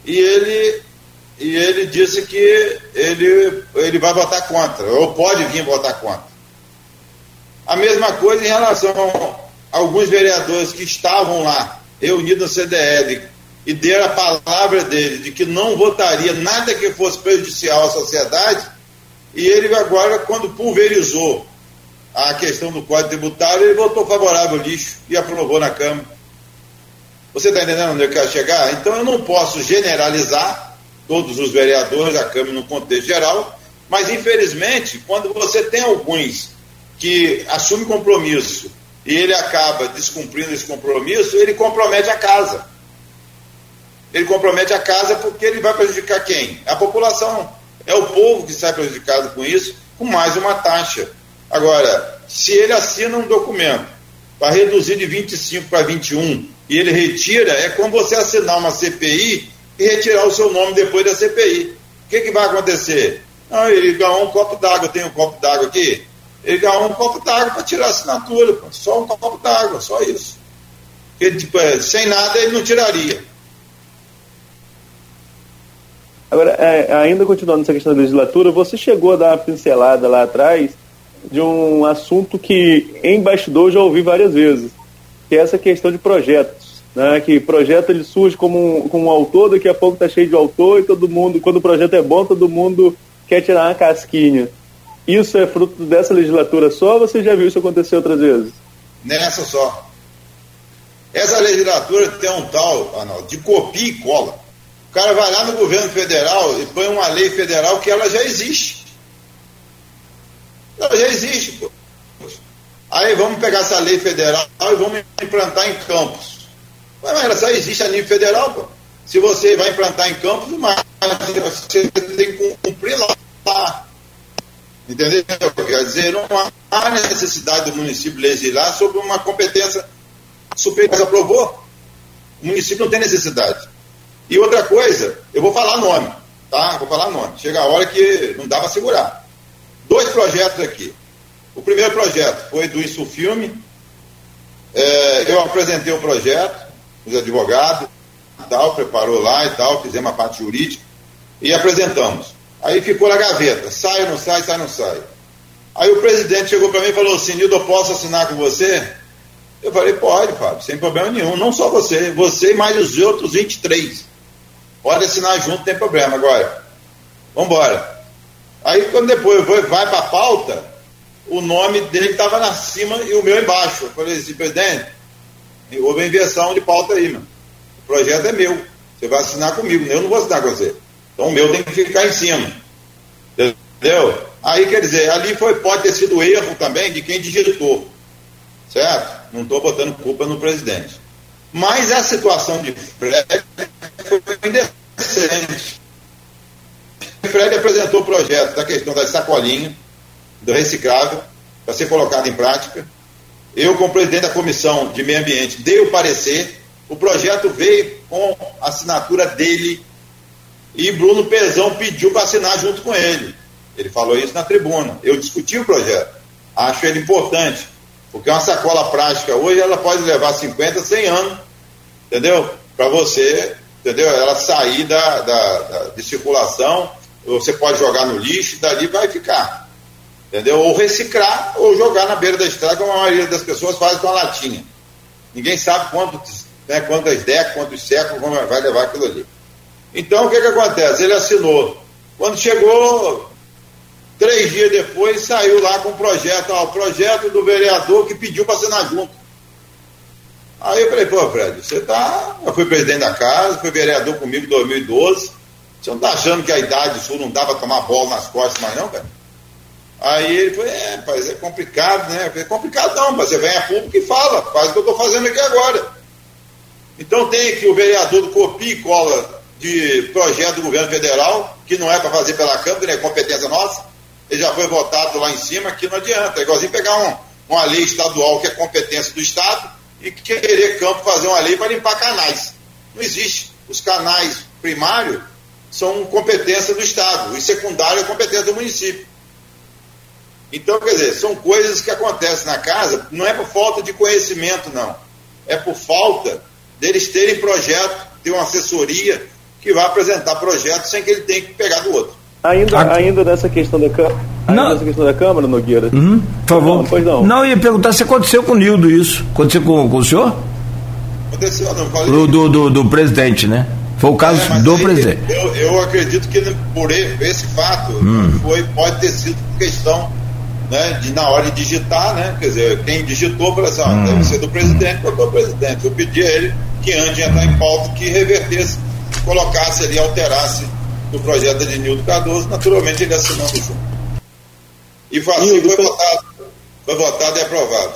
Speaker 3: e ele, e ele disse que ele, ele vai votar contra, ou pode vir votar contra. A mesma coisa em relação a alguns vereadores que estavam lá, reunidos no CDL, e deram a palavra dele de que não votaria nada que fosse prejudicial à sociedade, e ele agora, quando pulverizou a questão do Código Tributário, ele votou favorável ao lixo e aprovou na Câmara. Você está entendendo onde eu quero chegar? Então eu não posso generalizar todos os vereadores da Câmara no contexto geral, mas infelizmente, quando você tem alguns que assume compromisso e ele acaba descumprindo esse compromisso, ele compromete a casa. Ele compromete a casa porque ele vai prejudicar quem? A população. É o povo que sai prejudicado com isso, com mais uma taxa. Agora, se ele assina um documento para reduzir de 25 para 21 e ele retira, é como você assinar uma CPI e retirar o seu nome depois da CPI. O que, que vai acontecer? Não, ele ganhou um copo d'água, tenho um copo d'água aqui, ele ganhou um copo d'água para tirar a assinatura, só um copo d'água, só isso. Tipo, é, sem nada ele não tiraria.
Speaker 4: Agora, é, ainda continuando nessa questão da legislatura, você chegou a dar uma pincelada lá atrás de um assunto que em bastidor já ouvi várias vezes, que é essa questão de projetos. Né, que projeto ele surge como um, como um autor, daqui a pouco está cheio de autor e todo mundo, quando o projeto é bom, todo mundo quer tirar uma casquinha. Isso é fruto dessa legislatura só ou você já viu isso acontecer outras vezes?
Speaker 3: Nessa só. Essa legislatura tem um tal, Arnaldo, de copia e cola. O cara vai lá no governo federal e põe uma lei federal que ela já existe. Ela já existe, pô. Aí vamos pegar essa lei federal e vamos implantar em campos. Mas ela só existe a nível federal, pô. Se você vai implantar em campos, mas você tem que cumprir lá. Entendeu? Quer dizer, não há necessidade do município legislar sobre uma competência superior. Aprovou? O município não tem necessidade. E outra coisa, eu vou falar nome, tá? Vou falar nome. Chega a hora que não dá para segurar. Dois projetos aqui. O primeiro projeto foi do Insufilme. É, eu apresentei o projeto, os advogados tal, preparou lá e tal, fizemos a parte jurídica e apresentamos. Aí ficou na gaveta, sai ou não sai, sai ou não sai. Aí o presidente chegou para mim e falou assim, Nildo, eu posso assinar com você? Eu falei, pode, Fábio, sem problema nenhum. Não só você, você e mais os outros 23. Pode assinar junto, não tem problema. Agora, vamos embora. Aí quando depois vai para a pauta, o nome dele estava na cima e o meu embaixo. Eu falei assim, presidente, houve inversão de pauta aí, mano. O projeto é meu. Você vai assinar comigo, eu não vou assinar com você. Então o meu tem que ficar em cima. Entendeu? Aí quer dizer, ali foi, pode ter sido erro também de quem digitou. Certo? Não estou botando culpa no presidente. Mas a situação de Fred foi indecente. Fred apresentou o projeto da questão das sacolinhas, do reciclável, para ser colocado em prática. Eu, como presidente da comissão de meio ambiente, dei o parecer. O projeto veio com a assinatura dele e Bruno Pezão pediu para assinar junto com ele. Ele falou isso na tribuna. Eu discuti o projeto. Acho ele importante. Porque uma sacola prática hoje ela pode levar 50, 100 anos, entendeu? Para você, entendeu? Ela sair da, da, da, de circulação, você pode jogar no lixo, dali vai ficar. Entendeu? Ou reciclar, ou jogar na beira da estrada, como a maioria das pessoas faz com a latinha. Ninguém sabe quanto, né, quantas décadas, quantos séculos vai levar aquilo ali. Então, o que, que acontece? Ele assinou. Quando chegou, três dias depois, saiu lá com o projeto, ó, o projeto do vereador que pediu para assinar junto. Aí eu falei, pô, Fred, você tá. Eu fui presidente da casa, fui vereador comigo em 2012. Você não tá achando que a idade sua não dá para tomar bola nas costas mais, não, cara? Aí ele falou, é, rapaz, é complicado, né? Falei, complicado não, mas você vem a público e fala, faz o que eu estou fazendo aqui agora. Então tem aqui o vereador do copia e cola de projeto do governo federal, que não é para fazer pela Câmara, é competência nossa, ele já foi votado lá em cima, que não adianta. É igualzinho pegar um, uma lei estadual que é competência do Estado e querer campo fazer uma lei para limpar canais. Não existe. Os canais primários são competência do Estado, e secundário é competência do município. Então, quer dizer, são coisas que acontecem na casa, não é por falta de conhecimento, não. É por falta deles terem projeto, ter uma assessoria que vai apresentar projeto sem que ele tenha que pegar do outro.
Speaker 4: Ainda, a... ainda nessa questão da Câmara. Não. Nessa questão da Câmara, Nogueira.
Speaker 2: Uhum, por favor. Não, pois não. Não, ia perguntar se aconteceu com o Nildo isso. Aconteceu com, com o senhor?
Speaker 3: Aconteceu, não. Falei
Speaker 2: do, do, do, do presidente, né? Foi o caso é, do aí, presidente.
Speaker 3: Eu, eu acredito que por esse fato hum. foi, pode ter sido questão né, de na hora de digitar, né? Quer dizer, quem digitou falou assim, hum. deve ser do presidente, botou o presidente. Eu pedi a ele que antes de entrar em pauta que revertesse, colocasse ali, alterasse o projeto de Nildo Cardoso, naturalmente ele assinando junto. E foi assim, foi votado, foi votado e aprovado.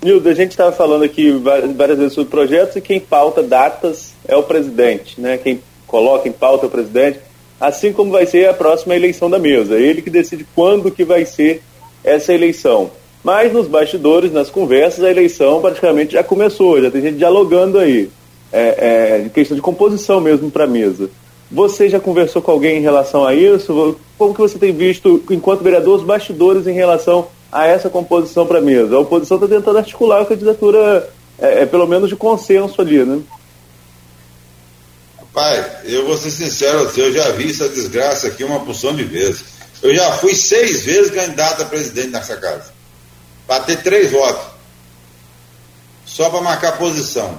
Speaker 4: Nildo, a gente estava falando aqui várias vezes sobre projetos e quem pauta datas é o presidente, né? Quem coloca em pauta é o presidente, assim como vai ser a próxima eleição da mesa. É ele que decide quando que vai ser essa eleição. Mas nos bastidores, nas conversas, a eleição praticamente já começou, já tem gente dialogando aí. É, é questão de composição mesmo para a mesa. Você já conversou com alguém em relação a isso? Como que você tem visto, enquanto vereador, os bastidores em relação a essa composição para a mesa. A oposição está tentando articular a candidatura, é, é, pelo menos de consenso ali, né?
Speaker 3: Pai, eu vou ser sincero, eu já vi essa desgraça aqui uma porção de vezes. Eu já fui seis vezes candidato a presidente nessa casa. Para ter três votos. Só para marcar posição.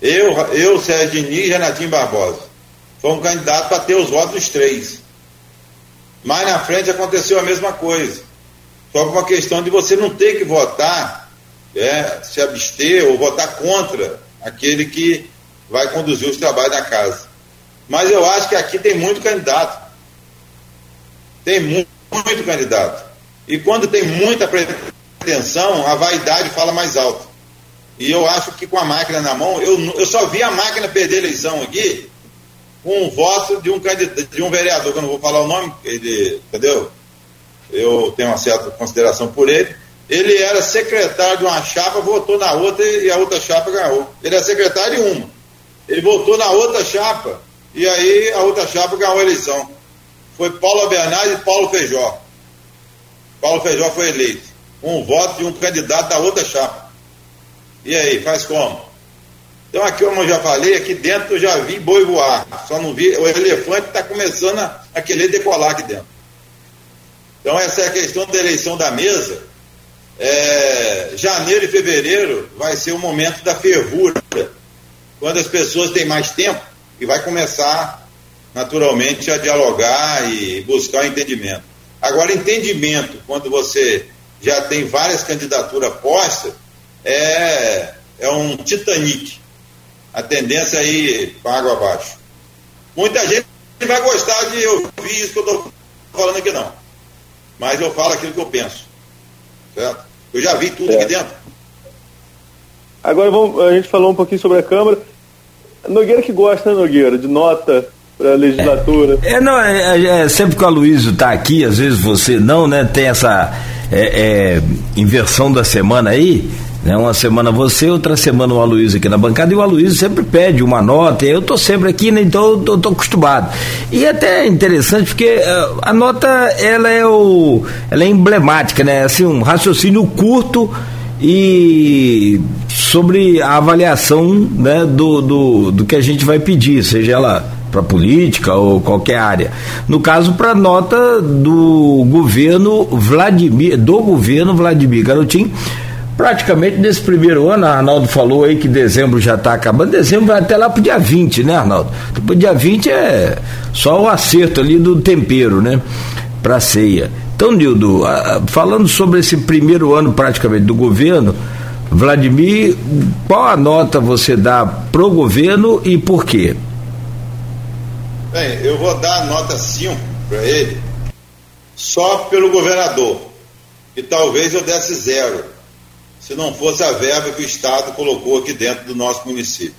Speaker 3: Eu, eu Sérgio Diniz e Renatinho Barbosa. Fomos candidatos para ter os votos dos três. Mais na frente aconteceu a mesma coisa. Só por uma questão de você não ter que votar, é, se abster ou votar contra aquele que vai conduzir os trabalhos da casa. Mas eu acho que aqui tem muito candidato. Tem muito, muito candidato. E quando tem muita pretensão, a vaidade fala mais alto. E eu acho que com a máquina na mão, eu, eu só vi a máquina perder a eleição aqui com um voto de um candidato, de um vereador, que eu não vou falar o nome, ele, entendeu? eu tenho uma certa consideração por ele. Ele era secretário de uma chapa, votou na outra e a outra chapa ganhou. Ele é secretário de uma. Ele votou na outra chapa e aí a outra chapa ganhou a eleição. Foi Paulo Bernardes e Paulo Feijó. Paulo Feijó foi eleito. Um voto de um candidato da outra chapa. E aí, faz como? Então aqui, como eu já falei, aqui dentro eu já vi boi voar. Só não vi. O elefante está começando a, a querer decolar aqui dentro. Então, essa é a questão da eleição da mesa. É, janeiro e fevereiro vai ser o momento da fervura, quando as pessoas têm mais tempo e vai começar naturalmente a dialogar e buscar o entendimento. Agora, entendimento, quando você já tem várias candidaturas postas, é, é um Titanic. A tendência é ir para água abaixo. Muita gente vai gostar de ouvir isso que eu estou falando aqui, não mas eu falo aquilo que eu penso. Certo? Eu já vi tudo é. aqui dentro.
Speaker 4: Agora vamos, a gente falou um pouquinho sobre a Câmara. Nogueira que gosta, né, Nogueira, de nota para a legislatura.
Speaker 2: É, é não, é, é, é, sempre que o Aloysio está aqui, às vezes você não, né? Tem essa é, é, inversão da semana aí. Né? Uma semana você, outra semana o Aloysio aqui na bancada, e o Aloysio sempre pede uma nota, eu estou sempre aqui, né? então estou acostumado. E é até interessante porque uh, a nota ela é, o, ela é emblemática, né? Assim, um raciocínio curto e sobre a avaliação né, do, do, do que a gente vai pedir, seja ela para política ou qualquer área. No caso, para nota do governo Vladimir, do governo Vladimir Garotinho, praticamente nesse primeiro ano, Arnaldo falou aí que dezembro já está acabando, dezembro vai até lá para o dia 20, né, Arnaldo? Depois dia 20 é só o acerto ali do tempero, né? Para ceia. Então, Nildo, falando sobre esse primeiro ano praticamente do governo, Vladimir, qual a nota você dá pro governo e por quê?
Speaker 3: Bem, eu vou dar a nota 5 para ele, só pelo governador. E talvez eu desse zero se não fosse a verba que o Estado colocou aqui dentro do nosso município.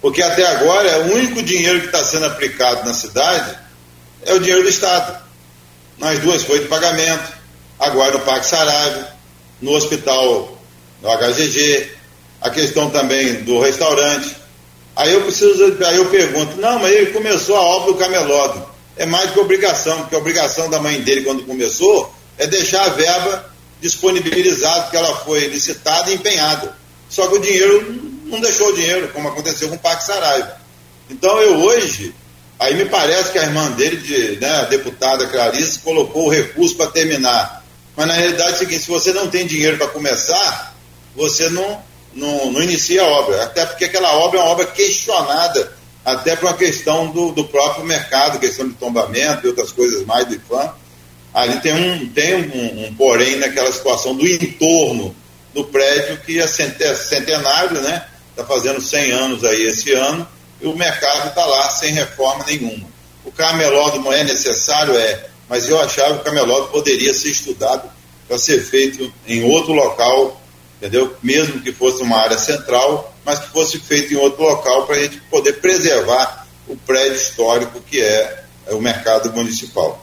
Speaker 3: Porque até agora é o único dinheiro que está sendo aplicado na cidade é o dinheiro do Estado. Nas duas foi de pagamento, agora no Parque Saraiva, no hospital, no HGG, a questão também do restaurante. Aí eu preciso, aí eu pergunto, não, mas ele começou a obra do camelódromo. É mais que obrigação, porque a obrigação da mãe dele quando começou é deixar a verba disponibilizada, porque ela foi licitada e empenhada. Só que o dinheiro não deixou o dinheiro, como aconteceu com o Parque Saraiva. Então eu hoje, aí me parece que a irmã dele, de, né, a deputada Clarice, colocou o recurso para terminar. Mas na realidade é o seguinte, se você não tem dinheiro para começar, você não, não, não, inicia a obra. Até porque aquela obra é uma obra questionada, até por uma questão do, do próprio mercado, questão de tombamento e outras coisas mais do IFAM. Ali tem um, tem um, um porém naquela situação do entorno do prédio que é centenário, né? Está fazendo 100 anos aí esse ano e o mercado está lá sem reforma nenhuma. O camelódromo é necessário? É, mas eu achava que o camelódromo poderia ser estudado para ser feito em outro local, entendeu? Mesmo que fosse uma área central, mas que fosse feito em outro local para a gente poder preservar o prédio histórico que é, é o mercado municipal.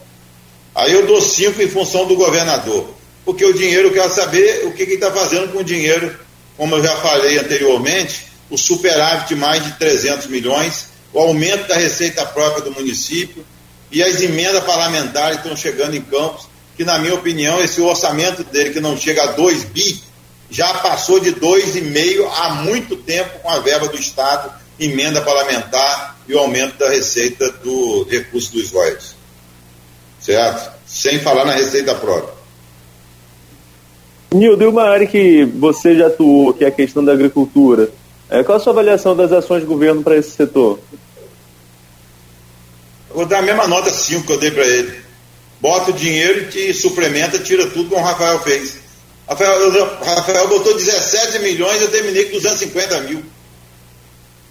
Speaker 3: Aí eu dou cinco em função do governador, porque o dinheiro eu quero saber o que ele está fazendo com o dinheiro, como eu já falei anteriormente, o superávit de mais de 300 milhões, o aumento da receita própria do município e as emendas parlamentares estão chegando em Campos, que na minha opinião esse orçamento dele que não chega a 2 bi, já passou de 2,5 há muito tempo com a verba do Estado, emenda parlamentar e o aumento da receita do recurso dos royalties certo? Sem falar na receita própria.
Speaker 4: Nildo, e uma área que você já atuou, que é a questão da agricultura, é, qual a sua avaliação das ações do governo para esse setor?
Speaker 3: Eu vou dar a mesma nota 5 que eu dei para ele. Bota o dinheiro e te suplementa, tira tudo como o Rafael fez. Rafael, Rafael botou 17 milhões, eu terminei com 250 mil.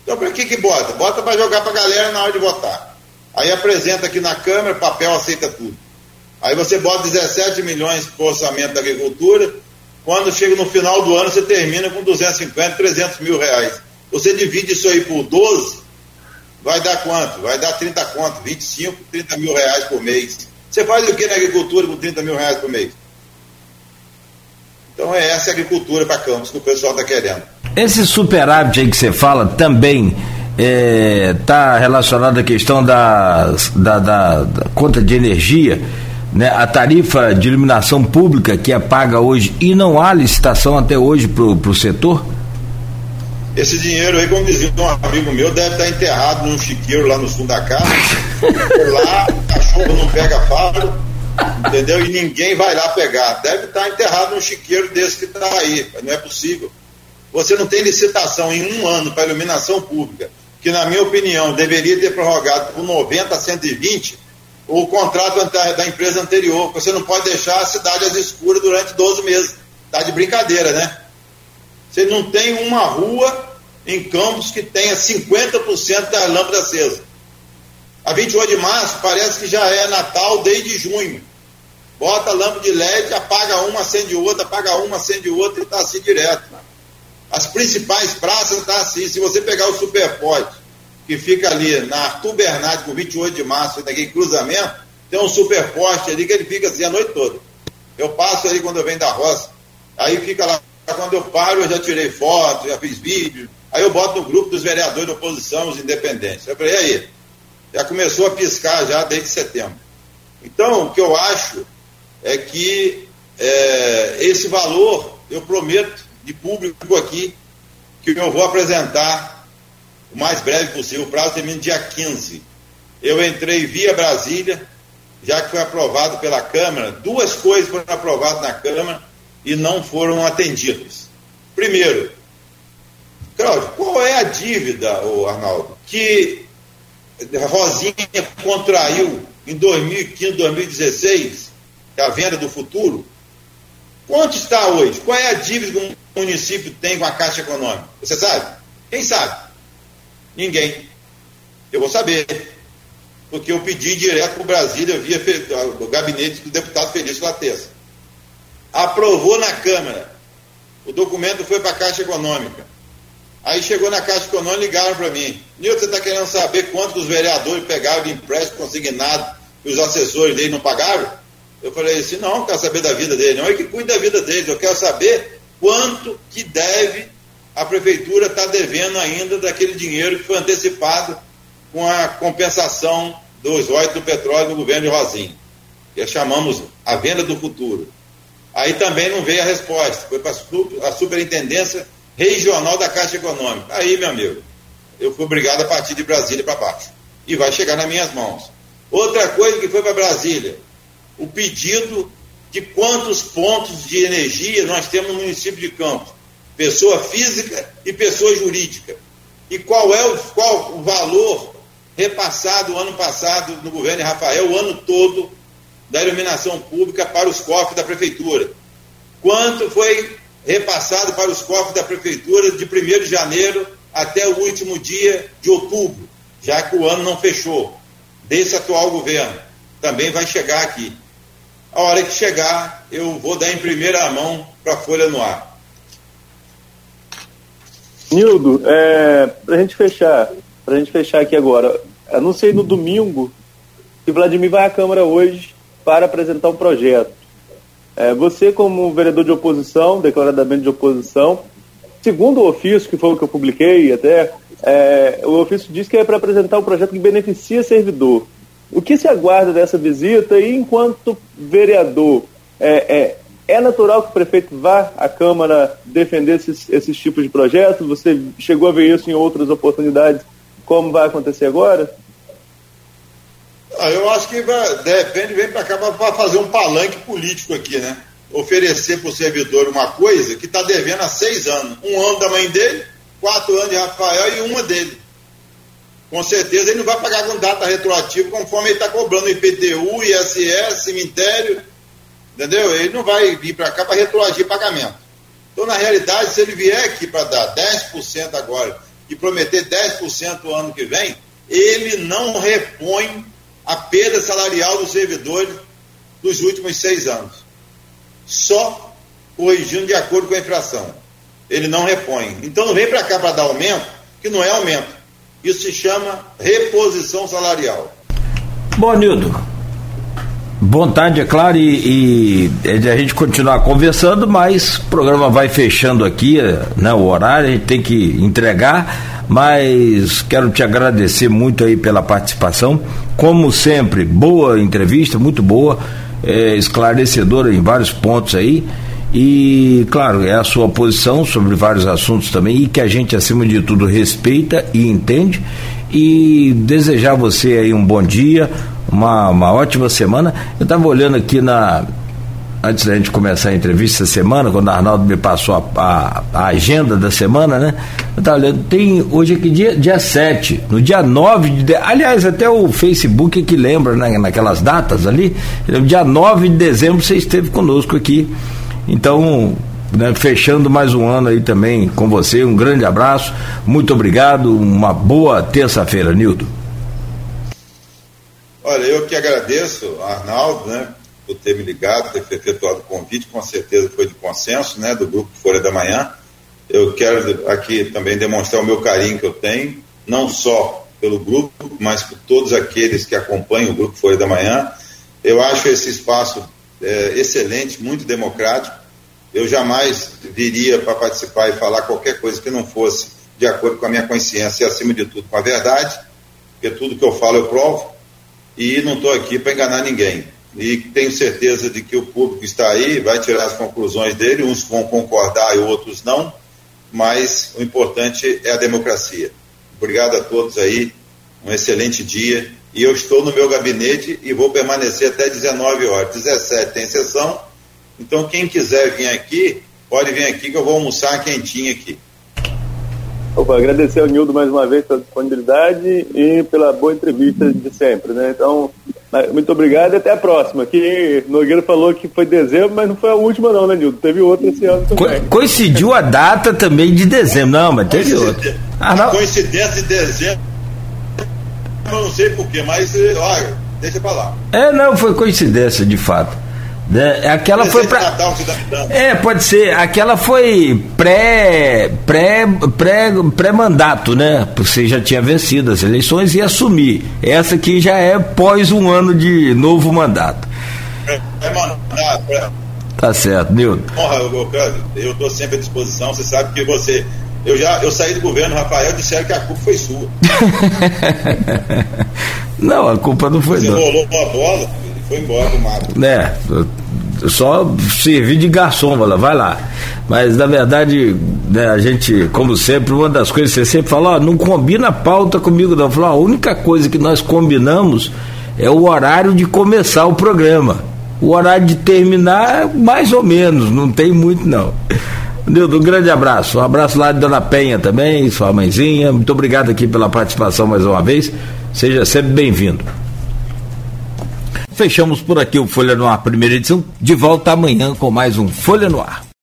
Speaker 3: Então, para que que bota? Bota para jogar para a galera na hora de votar. Aí apresenta aqui na Câmara, papel aceita tudo. Aí você bota 17 milhões para o orçamento da agricultura, quando chega no final do ano você termina com 250, 300 mil reais. Você divide isso aí por 12, vai dar quanto? Vai dar 30 conto, 25, 30 mil reais por mês. Você faz o que na agricultura com 30 mil reais por mês? Então é essa agricultura para Campos que o pessoal está querendo.
Speaker 2: Esse superávit aí que você fala também está é, tá relacionado à questão da, da, da, da, conta de energia, né? a tarifa de iluminação pública que é paga hoje e não há licitação até hoje para o setor?
Speaker 3: Esse dinheiro aí, como dizia um amigo meu, deve estar enterrado num chiqueiro lá no sul da casa. lá o cachorro não pega faro, entendeu? E ninguém vai lá pegar. Deve estar enterrado num chiqueiro desse que está aí. Não é possível. Você não tem licitação em um ano para iluminação pública que, na minha opinião, deveria ter prorrogado por 90 a 120 o contrato da empresa anterior. Você não pode deixar a cidade às escuras durante 12 meses. Está de brincadeira, né? Você não tem uma rua em Campos que tenha 50% das lâmpadas acesas. A 28 de março parece que já é Natal desde junho. Bota lâmpada de LED, apaga uma, acende outra, apaga uma, acende outra e está assim direto. As principais praças tá assim. Se você pegar o Superforte, que fica ali na Arthur Bernardi, com 28 de março, naquele cruzamento, tem um Superforte ali que ele fica assim a noite toda. Eu passo ali quando eu venho da roça. Aí fica lá. Quando eu paro, eu já tirei foto, já fiz vídeo. Aí eu boto no grupo dos vereadores da oposição, os independentes. Eu falei, e aí? Já começou a piscar já desde setembro. Então, o que eu acho é que é, esse valor, eu prometo, de público aqui que eu vou apresentar o mais breve possível. O prazo termina dia 15. Eu entrei via Brasília, já que foi aprovado pela Câmara. Duas coisas foram aprovadas na Câmara e não foram atendidas. Primeiro, Cláudio, qual é a dívida, ô Arnaldo, que Rosinha contraiu em 2015, 2016, que é a venda do futuro? Quanto está hoje? Qual é a dívida que o município tem com a Caixa Econômica? Você sabe? Quem sabe? Ninguém. Eu vou saber. Porque eu pedi direto para o Brasília via o gabinete do deputado Felício Latessa. Aprovou na Câmara. O documento foi para a Caixa Econômica. Aí chegou na Caixa Econômica e ligaram para mim. Nilton, você está querendo saber quanto os vereadores pegaram de empréstimo consignado e os assessores dele não pagaram? Eu falei assim, não, eu quero saber da vida dele, não é que cuide da vida dele, eu quero saber quanto que deve a prefeitura estar tá devendo ainda daquele dinheiro que foi antecipado com a compensação dos royalties do petróleo do governo de Rosinho, que chamamos a venda do futuro. Aí também não veio a resposta, foi para a superintendência regional da Caixa Econômica. Aí, meu amigo, eu fui obrigado a partir de Brasília para baixo. E vai chegar nas minhas mãos. Outra coisa que foi para Brasília, o pedido de quantos pontos de energia nós temos no município de Campos. Pessoa física e pessoa jurídica. E qual é o, qual o valor repassado ano passado no governo de Rafael, o ano todo, da iluminação pública para os cofres da prefeitura. Quanto foi repassado para os cofres da prefeitura de 1 de janeiro até o último dia de outubro, já que o ano não fechou, desse atual governo. Também vai chegar aqui. A hora que chegar, eu vou dar em primeira mão para a Folha no ar.
Speaker 4: Nildo, é, para a gente fechar, para a gente fechar aqui agora, anunciei no domingo que Vladimir vai à Câmara hoje para apresentar um projeto. É, você, como vereador de oposição, declaradamente de oposição, segundo o ofício, que foi o que eu publiquei até, é, o ofício diz que é para apresentar um projeto que beneficia servidor. O que se aguarda dessa visita e, enquanto vereador, é, é, é natural que o prefeito vá à Câmara defender esses, esses tipos de projetos? Você chegou a ver isso em outras oportunidades, como vai acontecer agora?
Speaker 3: Ah, eu acho que vai, de repente vem para cá para fazer um palanque político aqui, né? Oferecer para o servidor uma coisa que está devendo há seis anos. Um ano da mãe dele, quatro anos de Rafael e uma dele. Com certeza ele não vai pagar com data retroativa conforme ele está cobrando IPTU, ISS, cemitério, entendeu? Ele não vai vir para cá para retroagir pagamento. Então, na realidade, se ele vier aqui para dar 10% agora e prometer 10% o ano que vem, ele não repõe a perda salarial dos servidores dos últimos seis anos. Só corrigindo de acordo com a inflação. Ele não repõe. Então não vem para cá para dar aumento, que não é aumento. Isso se chama reposição salarial.
Speaker 2: Bom, Nildo. Vontade, é claro, e, e é a gente continuar conversando, mas o programa vai fechando aqui, né, o horário, a gente tem que entregar mas quero te agradecer muito aí pela participação. Como sempre, boa entrevista, muito boa, é, esclarecedora em vários pontos aí. E, claro, é a sua posição sobre vários assuntos também, e que a gente, acima de tudo, respeita e entende. E desejar você aí um bom dia, uma, uma ótima semana. Eu estava olhando aqui na, antes da gente começar a entrevista essa semana, quando o Arnaldo me passou a, a, a agenda da semana, né? Eu estava olhando, tem hoje aqui dia, dia 7, no dia 9 de, aliás, até o Facebook que lembra, né, naquelas datas ali, dia 9 de dezembro você esteve conosco aqui. Então, né, fechando mais um ano aí também com você, um grande abraço, muito obrigado, uma boa terça-feira, Nildo.
Speaker 3: Olha, eu que agradeço, Arnaldo, né, por ter me ligado, ter efetuado o convite, com certeza foi de consenso, né, do Grupo Folha da Manhã. Eu quero aqui também demonstrar o meu carinho que eu tenho, não só pelo grupo, mas por todos aqueles que acompanham o Grupo Folha da Manhã. Eu acho esse espaço é, excelente, muito democrático. Eu jamais viria para participar e falar qualquer coisa que não fosse de acordo com a minha consciência e, acima de tudo, com a verdade, porque tudo que eu falo eu provo e não estou aqui para enganar ninguém e tenho certeza de que o público está aí, vai tirar as conclusões dele, uns vão concordar e outros não, mas o importante é a democracia. Obrigado a todos aí, um excelente dia. E eu estou no meu gabinete e vou permanecer até 19 horas. 17 tem sessão, então quem quiser vir aqui, pode vir aqui que eu vou almoçar quentinho aqui.
Speaker 4: Opa, agradecer ao Nildo mais uma vez pela disponibilidade e pela boa entrevista de sempre, né? Então, muito obrigado e até a próxima. Que Nogueira falou que foi dezembro, mas não foi a última não, né, Nildo? Teve outra esse ano também.
Speaker 2: Co coincidiu a data também de dezembro, não, mas teve outra.
Speaker 3: Ah. Coincidência de dezembro, eu não sei porquê, mas olha, deixa pra lá.
Speaker 2: É, não, foi coincidência, de fato. É, aquela foi para É, pode ser. Aquela foi pré pré pré pré mandato, né? Você já tinha vencido as eleições e assumir. Essa aqui já é pós um ano de novo mandato.
Speaker 3: vai mandar. Pra...
Speaker 2: Tá certo, Nildo.
Speaker 3: Honra, eu estou sempre à disposição. Você sabe que você. Eu já eu saí do governo, Rafael, disseram que a culpa foi sua.
Speaker 2: não, a culpa não foi
Speaker 3: Você rolou uma bola e foi embora do mato.
Speaker 2: É, só servir de garçom, vai lá. Mas na verdade, né, a gente, como sempre, uma das coisas que você sempre fala, ó, não combina pauta comigo, não. Falou, a única coisa que nós combinamos é o horário de começar o programa. O horário de terminar, mais ou menos, não tem muito não. Nildo, um grande abraço. Um abraço lá de Dona Penha também, sua mãezinha. Muito obrigado aqui pela participação mais uma vez. Seja sempre bem-vindo. Fechamos por aqui o Folha no Ar, primeira edição. De volta amanhã com mais um Folha no Ar.